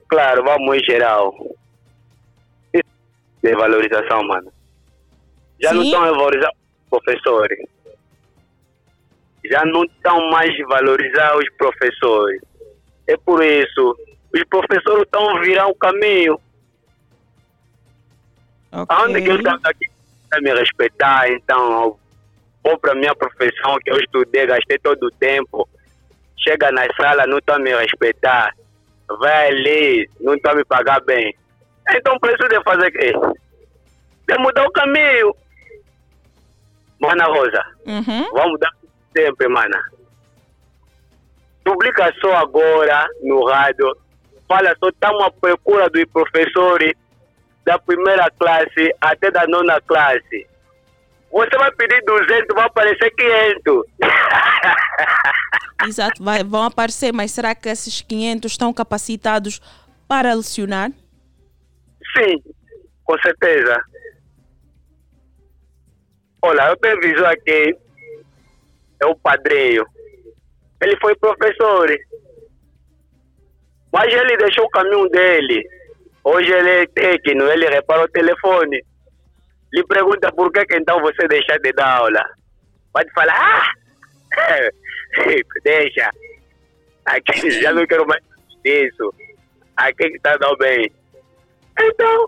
Claro, vamos em geral. Isso De valorização, mano. Já não Sim. estão a valorizar os professores. Já não estão mais a valorizar os professores. É por isso, os professores estão a virar o caminho. Aonde que eu estava aqui a me respeitar, então vou para minha profissão que eu estudei, gastei todo o tempo. Chega na sala, não está me respeitar. Vai ali, não está me pagar bem. Então preciso de fazer o quê? De mudar o caminho. Mana Rosa, Uhum. vamos mudar sempre, mana. Publica só agora no rádio. Fala só, estamos à procura dos professores da primeira classe até da nona classe. Você vai pedir 200, vai aparecer 500. <laughs> Exato, vai- vão aparecer, mas será que esses 500 estão capacitados para lecionar? Sim, com certeza. Olha, eu tenho visão aqui, é o padrinho. Ele foi professor, mas ele deixou o caminho dele. Hoje ele é técnico, ele repara o telefone. Lhe pergunta por que, <laughs> que então você deixa de dar aula. Pode falar, ah, deixa. Aqui já não quero mais isso. Aqui que está dando bem. Então,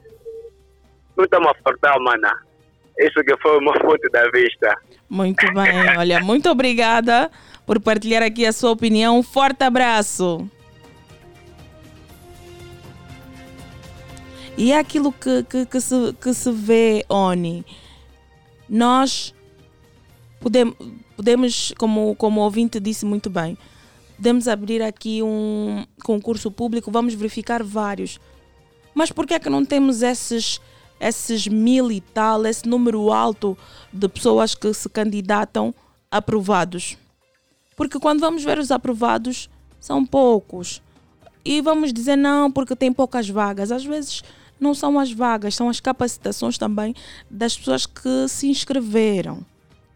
não estamos a faltar, mana. Isso que foi uma fonte da vista. Muito bem, olha, muito obrigada por partilhar aqui a sua opinião. Um forte abraço. E é aquilo que, que, que, se, que se vê, Oni. Nós podemos, podemos como, como o ouvinte disse muito bem, podemos abrir aqui um concurso público, vamos verificar vários. Mas por que é que não temos esses, esses mil e tal, esse número alto de pessoas que se candidatam aprovados? Porque quando vamos ver os aprovados, são poucos. E vamos dizer não, porque tem poucas vagas. Às vezes não são as vagas, são as capacitações também das pessoas que se inscreveram.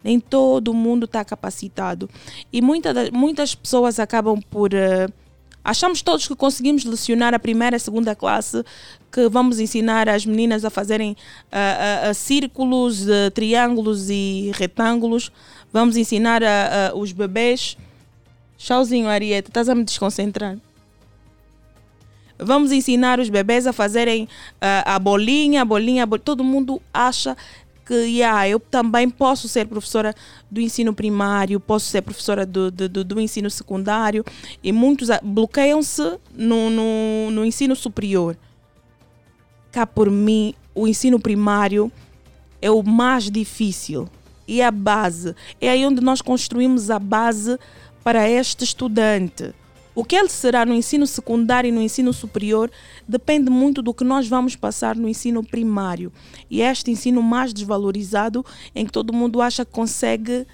Nem todo mundo está capacitado. E muita, muitas pessoas acabam por. eh, achamos todos que conseguimos lecionar a primeira e segunda classe, que vamos ensinar as meninas a fazerem ah, ah, círculos, triângulos e retângulos. Vamos ensinar os bebês. Tchauzinho, Arieta, estás a me desconcentrar. Vamos ensinar os bebês a fazerem ah, a bolinha, a bolinha, a bol- todo mundo acha que yeah, eu também posso ser professora do ensino primário, posso ser professora do, do, do- ensino secundário e muitos bloqueiam-se no, no, no ensino superior. Cá por mim, o ensino primário é o mais difícil e é a base. É aí onde nós construímos a base para este estudante. O que ele será no ensino secundário e no ensino superior depende muito do que nós vamos passar no ensino primário. E é este ensino mais desvalorizado em que todo mundo acha que consegue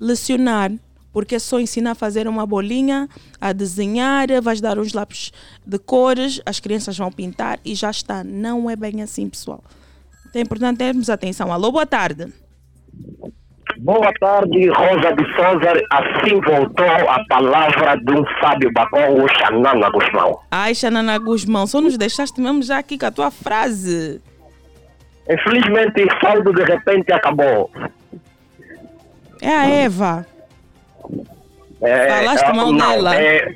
lecionar, porque é só ensinar a fazer uma bolinha, a desenhar, vais dar uns lápis de cores, as crianças vão pintar e já está. Não é bem assim, pessoal. Então é importante termos atenção. Alô, boa tarde. Boa tarde, Rosa de Souza. Assim voltou a palavra de um sábio Bacongo, Xanana Guzmão. Ai, Xanana Guzmão, só nos deixaste mesmo já aqui com a tua frase. Infelizmente, o saldo de repente acabou. É a Eva. É, Falaste é, mal não, dela. é-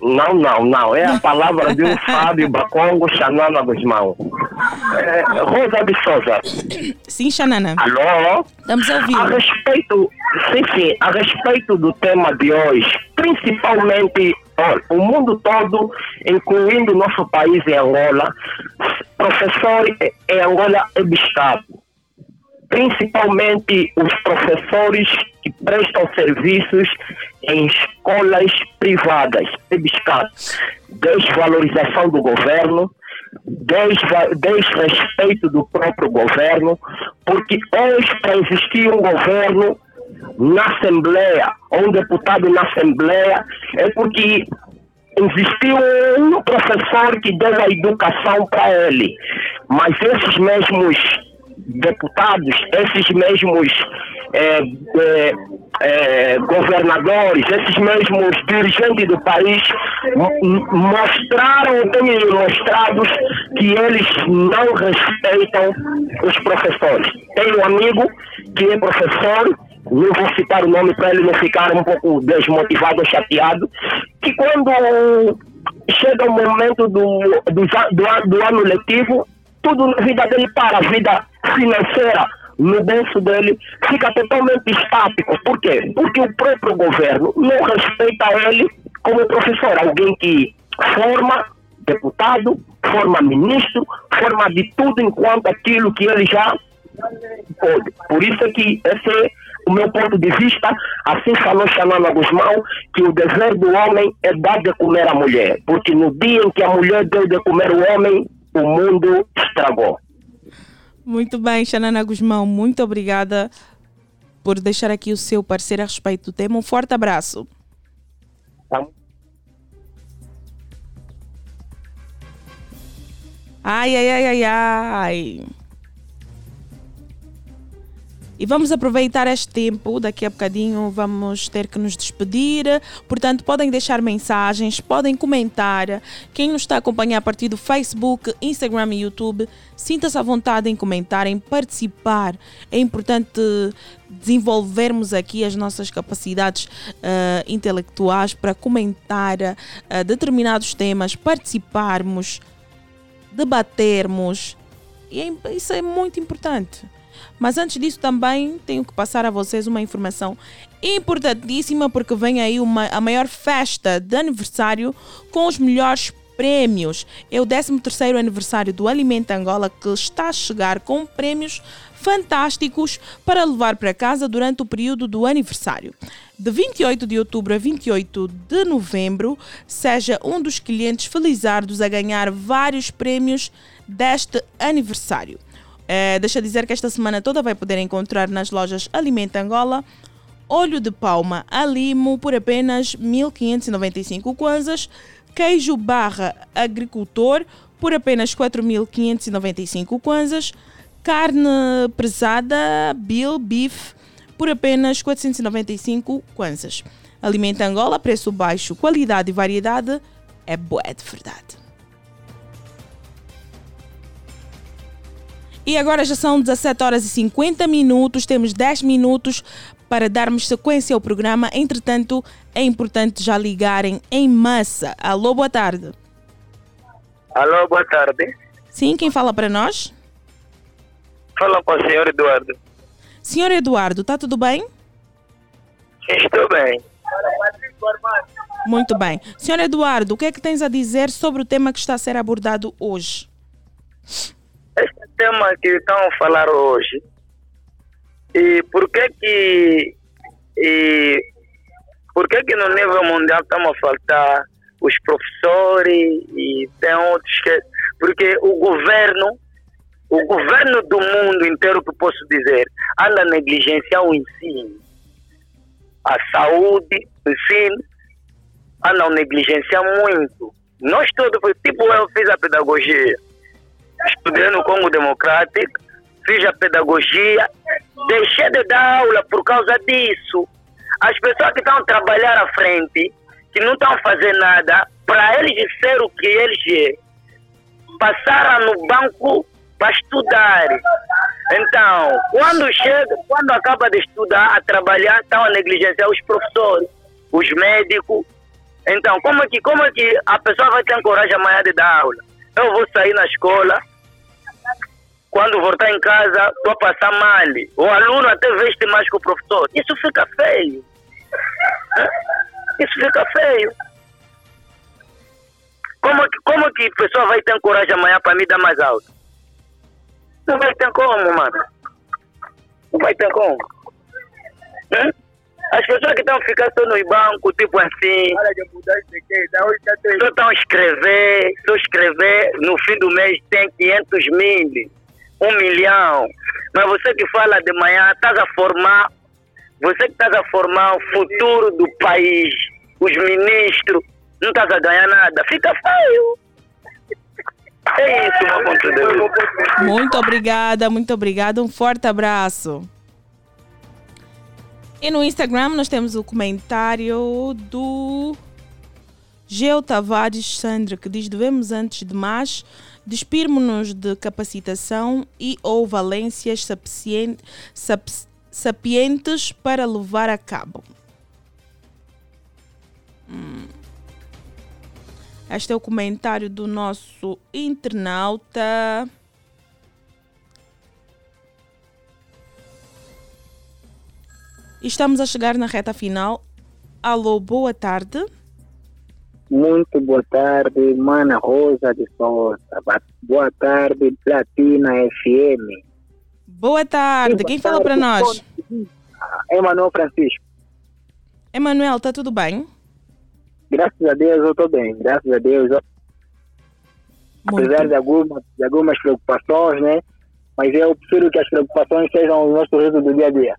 não, não, não. É a palavra de um <laughs> sábio Bacongo, Xanana Guzmão. É, Rosa de Souza. Sim, Xanana. Alô? Estamos a ouvir. A respeito, sim, sim, a respeito do tema de hoje, principalmente, olha, o mundo todo, incluindo o nosso país em Angola, professor em Angola é bestado. Principalmente os professores que prestam serviços em escolas privadas. Desvalorização do governo, desrespeito do próprio governo, porque hoje, para existir um governo na Assembleia, ou um deputado na Assembleia, é porque existiu um professor que deu a educação para ele, mas esses mesmos deputados, esses mesmos eh, eh, eh, governadores, esses mesmos dirigentes do país mostraram, têm mostrado que eles não respeitam os professores. Tenho um amigo que é professor não vou citar o nome para ele não ficar um pouco desmotivado ou chateado, que quando chega o momento do, do, do, do ano letivo, tudo na vida dele para, a vida financeira no bolso dele fica totalmente estático. Por quê? Porque o próprio governo não respeita ele como professor, alguém que forma deputado, forma ministro, forma de tudo enquanto aquilo que ele já pode. Por isso é que esse é o meu ponto de vista. Assim falou Xanana Guzmão, que o dever do homem é dar de comer à mulher. Porque no dia em que a mulher deu de comer o homem, o mundo estragou. Muito bem, Xanana Guzmão, muito obrigada por deixar aqui o seu parecer a respeito do tema. Um forte abraço. Ai, ai, ai, ai, ai. E vamos aproveitar este tempo, daqui a bocadinho vamos ter que nos despedir. Portanto, podem deixar mensagens, podem comentar. Quem nos está a acompanhar a partir do Facebook, Instagram e YouTube, sinta-se à vontade em comentar, em participar. É importante desenvolvermos aqui as nossas capacidades uh, intelectuais para comentar uh, determinados temas, participarmos, debatermos. E é, isso é muito importante. Mas antes disso também tenho que passar a vocês uma informação importantíssima porque vem aí uma, a maior festa de aniversário com os melhores prêmios. É o 13º aniversário do Alimento Angola que está a chegar com prêmios fantásticos para levar para casa durante o período do aniversário. De 28 de outubro a 28 de novembro, seja um dos clientes felizardos a ganhar vários prêmios deste aniversário. É, deixa dizer que esta semana toda vai poder encontrar nas lojas Alimenta Angola óleo de palma a limo por apenas 1.595 kwanzas, queijo barra agricultor por apenas 4.595 kwanzas, carne pesada Bill Beef por apenas 495 kwanzas. Alimenta Angola, preço baixo, qualidade e variedade é boa de verdade. E agora já são 17 horas e 50 minutos, temos 10 minutos para darmos sequência ao programa. Entretanto, é importante já ligarem em massa. Alô, boa tarde. Alô, boa tarde. Sim, quem fala para nós? Fala com o senhor Eduardo. Senhor Eduardo, está tudo bem? Estou bem. Muito bem. Senhor Eduardo, o que é que tens a dizer sobre o tema que está a ser abordado hoje? Este tema que estão a falar hoje, e por que que, e por que que no nível mundial estamos a faltar os professores e tem outros que... Porque o governo, o governo do mundo inteiro, que posso dizer, anda a negligenciar o ensino. A saúde, o ensino, anda a negligenciar muito. Nós todos, tipo eu fiz a pedagogia, estudei no Congo Democrático, fiz a pedagogia, deixei de dar aula por causa disso. As pessoas que estão a trabalhar à frente, que não estão a fazer nada, para eles ser o que eles é, passaram no banco para estudar. Então, quando chega, quando acaba de estudar, a trabalhar, estão a negligenciar os professores, os médicos. Então, como é que, como é que a pessoa vai ter coragem amanhã de dar aula? Eu vou sair na escola, quando voltar em casa, estou a passar mal. O aluno até veste mais que o professor. Isso fica feio. Isso fica feio. Como, como que a pessoa vai ter coragem amanhã para me dar mais aula? Não vai ter como, mano. Não vai ter como. Hum? As pessoas que estão ficando só nos bancos, tipo assim, só estão a escrever, só escrever, no fim do mês tem 500 mil, um milhão. Mas você que fala de manhã, estás a formar, você que estás a formar o futuro do país, os ministros, não estás a ganhar nada, fica feio. É isso, meu ponto de vista. Muito obrigada, muito obrigada. Um forte abraço. E no Instagram nós temos o comentário do Geo Tavares Sandra, que diz: devemos, antes de mais, despirmos-nos de capacitação e ou valências sapien- sap- sapientes para levar a cabo. Hum. Este é o comentário do nosso internauta. Estamos a chegar na reta final. Alô, boa tarde. Muito boa tarde, Mana Rosa de Souza. Boa tarde, Platina FM. Boa tarde. Quem fala para nós? Emanuel Francisco. Emanuel, tá tudo bem? Graças a Deus eu estou bem, graças a Deus. eu- Apesar de algumas, de algumas preocupações, né? Mas eu prefiro que as preocupações sejam o nosso riso do dia a dia.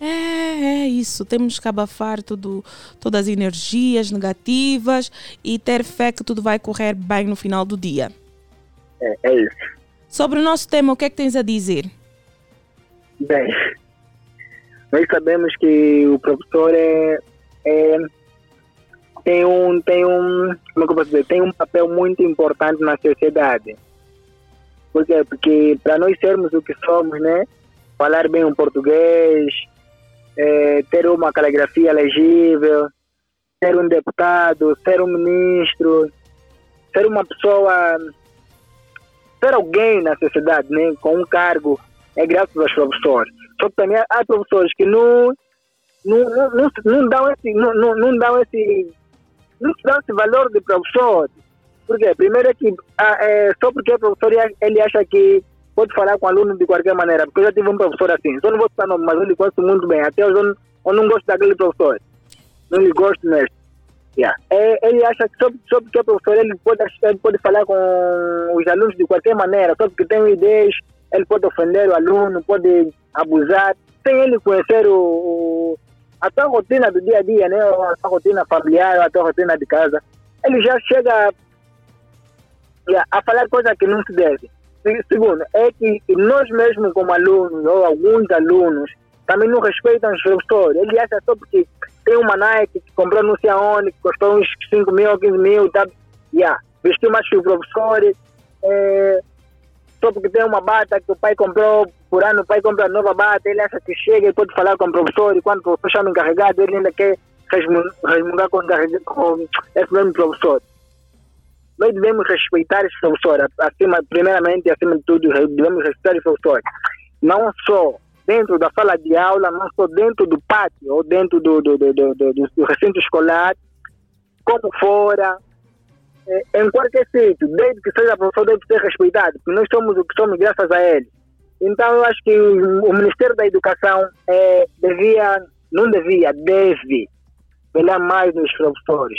É, é isso. Temos que abafar tudo, todas as energias negativas e ter fé que tudo vai correr bem no final do dia. É, é isso. Sobre o nosso tema, o que é que tens a dizer? Bem, nós sabemos que o professor é, é- tem um tem um como é que eu posso dizer tem um papel muito importante na sociedade. Por quê? Porque para nós sermos o que somos, né, falar bem o português, é, ter uma caligrafia legível, ser um deputado, ser um ministro, ser uma pessoa ser alguém na sociedade, né, com um cargo, é graças aos professores. Só que também há professores que não, não, não, não, não dão esse, não, não, não dão esse, não dão esse valor de professor. Por quê? Primeiro é que ah, é, só porque é professor ele acha que pode falar com aluno de qualquer maneira. Porque eu já tive um professor assim, só não vou citar nome, mas eu lhe conheço muito bem. Até hoje eu não, eu não gosto daquele professor. Não lhe gosto mesmo. Yeah. É, ele acha que só, só porque é professor ele pode, ele pode falar com os alunos de qualquer maneira, só porque tem ideias, ele pode ofender o aluno, pode abusar, sem ele conhecer o- a sua rotina do dia a dia, né? a sua rotina familiar, a sua rotina de casa. Ele já chega yeah, a falar coisas que não se deve. Se- Segundo, é que nós mesmos como alunos, ou alguns alunos, também não respeitam os professores. Ele acha só porque tem uma Nike que comprou não sei aonde, que custou uns 5 mil, 15 mil, tá? Yeah. vestiu mais que o professor. É, só porque tem uma bata que o pai comprou, por ano o pai compra nova bata, ele acha que chega e pode falar com o professor, e quando o professor chama encarregado, ele ainda quer resmu- resmungar com, com esse mesmo professor. Nós devemos respeitar esse professor, acima, primeiramente acima de tudo, devemos respeitar esse professor. Não só dentro da sala de aula, não só dentro do pátio ou dentro do, do, do, do, do, recinto escolar, como fora, em qualquer sítio, desde que seja professor, deve ser respeitado, porque nós somos o que somos graças a ele. Então, eu acho que o Ministério da Educação eh, devia, não devia, deve velar mais nos professores,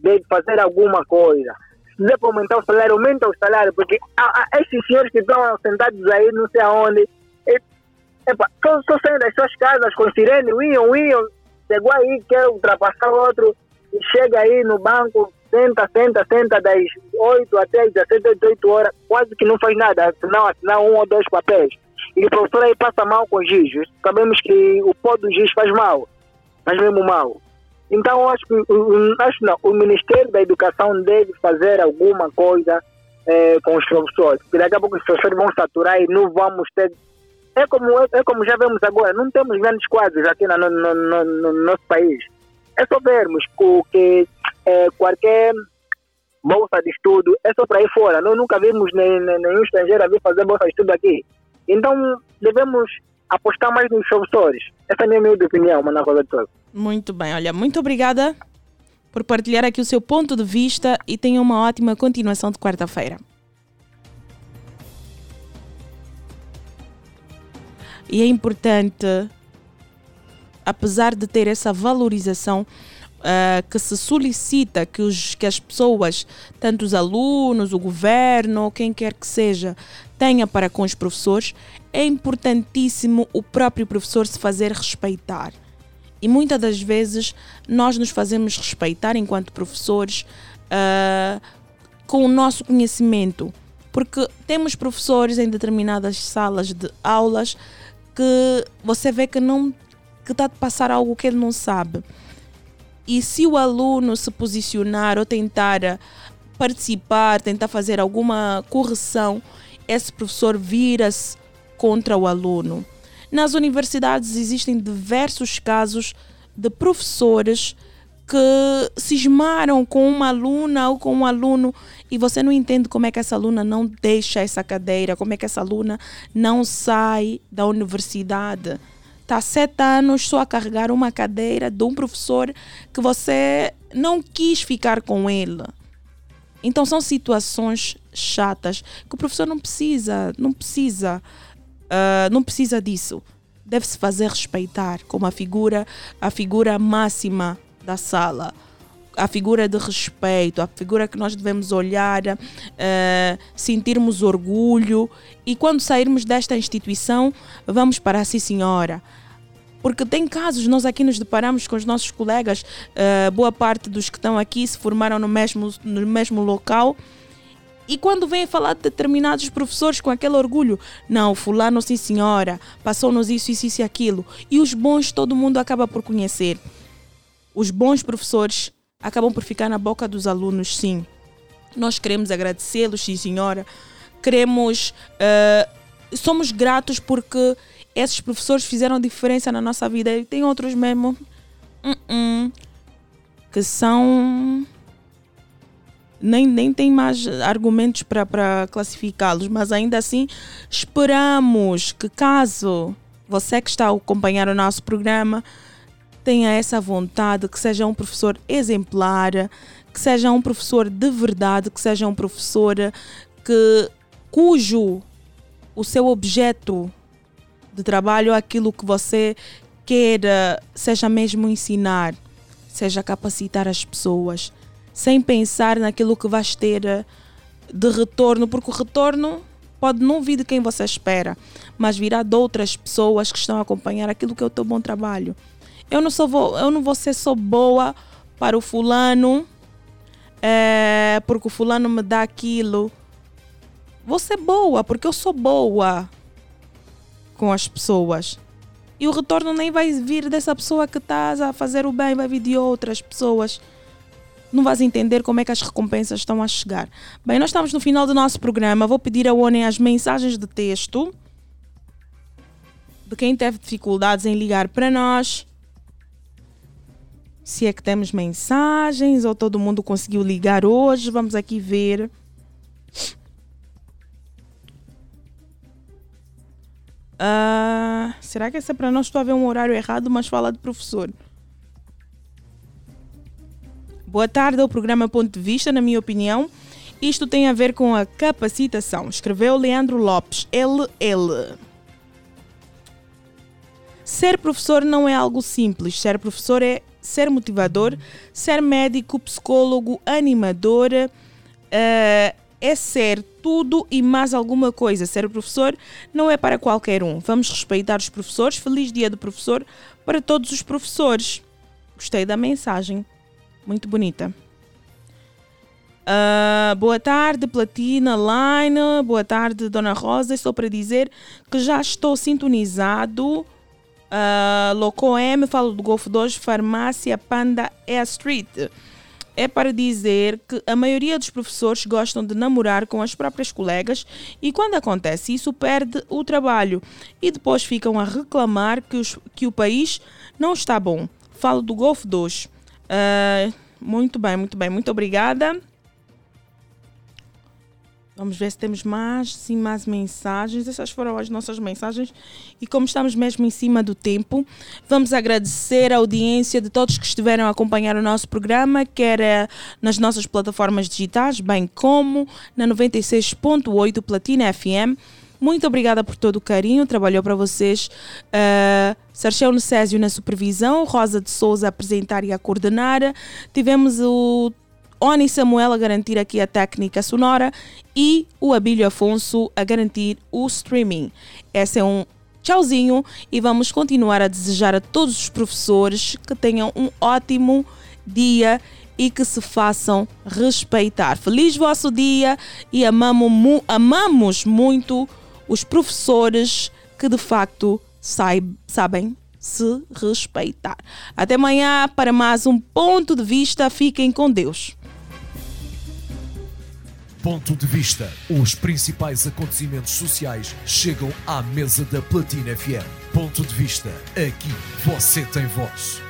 deve fazer alguma coisa. Se para aumentar o salário, aumenta o salário, porque há, esses senhores que estão sentados aí, não sei aonde, eh, epa, só, só saem das suas casas com sirene, iam, iam, chegou aí, quer ultrapassar outro, e chega aí no banco, senta, senta, senta das 8 até as 17, 18 horas, quase que não faz nada, assinar, assinar um ou dois papéis. E o professor aí passa mal com giz. Sabemos que o pó do giz faz mal, faz mesmo mal. Então, acho acho não, o Ministério da Educação deve fazer alguma coisa eh, com os professores, porque daqui a pouco os professores vão saturar e não vamos ter. É como, é, é como já vemos agora, não temos grandes quadros aqui no, no- no- no nosso país. É só vermos que eh, qualquer bolsa de estudo é só para ir fora. Nós nunca vimos nem- nenhum estrangeiro vir fazer bolsa de estudo aqui. Então, devemos apostar mais nos professores. Essa é a minha humilde opinião, Rosa de Souza. Muito bem, olha, muito obrigada por partilhar aqui o seu ponto de vista e tenha uma ótima continuação de quarta-feira. E é importante apesar de ter essa valorização uh, que se solicita que, os, que as pessoas, tanto os alunos, o governo, quem quer que seja, tenha para com os professores, é importantíssimo o próprio professor se fazer respeitar. E muitas das vezes nós nos fazemos respeitar enquanto professores uh, com o nosso conhecimento. Porque temos professores em determinadas salas de aulas que você vê que não que está a passar algo que ele não sabe. E se o aluno se posicionar ou tentar participar, tentar fazer alguma correção, esse professor vira-se contra o aluno. Nas universidades existem diversos casos de professores que cismaram com uma aluna ou com um aluno e você não entende como é que essa aluna não deixa essa cadeira, como é que essa aluna não sai da universidade está sete anos só a carregar uma cadeira de um professor que você não quis ficar com ele. Então são situações chatas que o professor não precisa, não precisa, uh, não precisa disso. Deve se fazer respeitar como a figura, a figura máxima da sala a figura de respeito, a figura que nós devemos olhar, uh, sentirmos orgulho e quando sairmos desta instituição, vamos para a sim senhora. Porque tem casos, nós aqui nos deparamos com os nossos colegas, uh, boa parte dos que estão aqui se formaram no mesmo, no mesmo local. E quando vêm falar de determinados professores com aquele orgulho, não, fulano sim senhora, passou-nos isso, isso, isso e aquilo. E os bons todo mundo acaba por conhecer. Os bons professores acabam por ficar na boca dos alunos, sim. Nós queremos agradecê-los, sim, senhora. Queremos. Uh, somos gratos porque esses professores fizeram diferença na nossa vida. E tem outros mesmo uh -uh, que são. Nem, nem tem mais argumentos para classificá-los, mas ainda assim esperamos que, caso você que está a acompanhar o nosso programa tenha essa vontade, que seja um professor exemplar, que seja um professor de verdade, que seja um professor que cujo o seu objeto de trabalho aquilo que você queira, seja mesmo ensinar, seja capacitar as pessoas, sem pensar naquilo que vais ter de retorno, porque o retorno pode não vir de quem você espera, mas virá de outras pessoas que estão a acompanhar aquilo que é o teu bom trabalho. Eu não, sou, eu não vou ser só boa para o fulano, é, porque o fulano me dá aquilo. Vou ser boa, porque eu sou boa com as pessoas. E o retorno nem vai vir dessa pessoa que estás a fazer o bem, vai vir de outras pessoas. Não vais entender como é que as recompensas estão a chegar. Bem, nós estamos no final do nosso programa. Vou pedir a Onem as mensagens de texto de quem teve dificuldades em ligar para nós se é que temos mensagens ou todo mundo conseguiu ligar hoje. Vamos aqui ver. Uh, será que essa é para nós? Estou a ver um horário errado, mas fala de professor. Boa tarde ao programa Ponto de Vista, na minha opinião. Isto tem a ver com a capacitação. Escreveu Leandro Lopes, LL. Ser professor não é algo simples. Ser professor é ser motivador, ser médico, psicólogo, animador, uh, é ser tudo e mais alguma coisa. Ser professor não é para qualquer um. Vamos respeitar os professores. Feliz dia do professor para todos os professores. Gostei da mensagem. Muito bonita. Uh, boa tarde, Platina Line. Boa tarde, Dona Rosa. Estou para dizer que já estou sintonizado Uh, Loco M, falo do Golfo 2, Farmácia Panda Air Street. É para dizer que a maioria dos professores gostam de namorar com as próprias colegas e quando acontece isso perde o trabalho e depois ficam a reclamar que, os, que o país não está bom. Falo do Golfo 2. Uh, muito bem, muito bem, muito obrigada. Vamos ver se temos mais, sim, mais mensagens. Essas foram as nossas mensagens. E como estamos mesmo em cima do tempo, vamos agradecer a audiência de todos que estiveram a acompanhar o nosso programa, quer eh, nas nossas plataformas digitais, bem como na 96.8 Platina FM Muito obrigada por todo o carinho. Trabalhou para vocês uh, Sarchel Necésio na supervisão, Rosa de Souza a apresentar e a coordenar. Tivemos o Oni Samuel a garantir aqui a técnica sonora e o Abílio Afonso a garantir o streaming. Esse é um tchauzinho e vamos continuar a desejar a todos os professores que tenham um ótimo dia e que se façam respeitar. Feliz vosso dia e amamos, amamos muito os professores que de facto sabem se respeitar. Até amanhã para mais um ponto de vista. Fiquem com Deus. Ponto de vista. Os principais acontecimentos sociais chegam à mesa da Platina FM. Ponto de vista. Aqui você tem voz.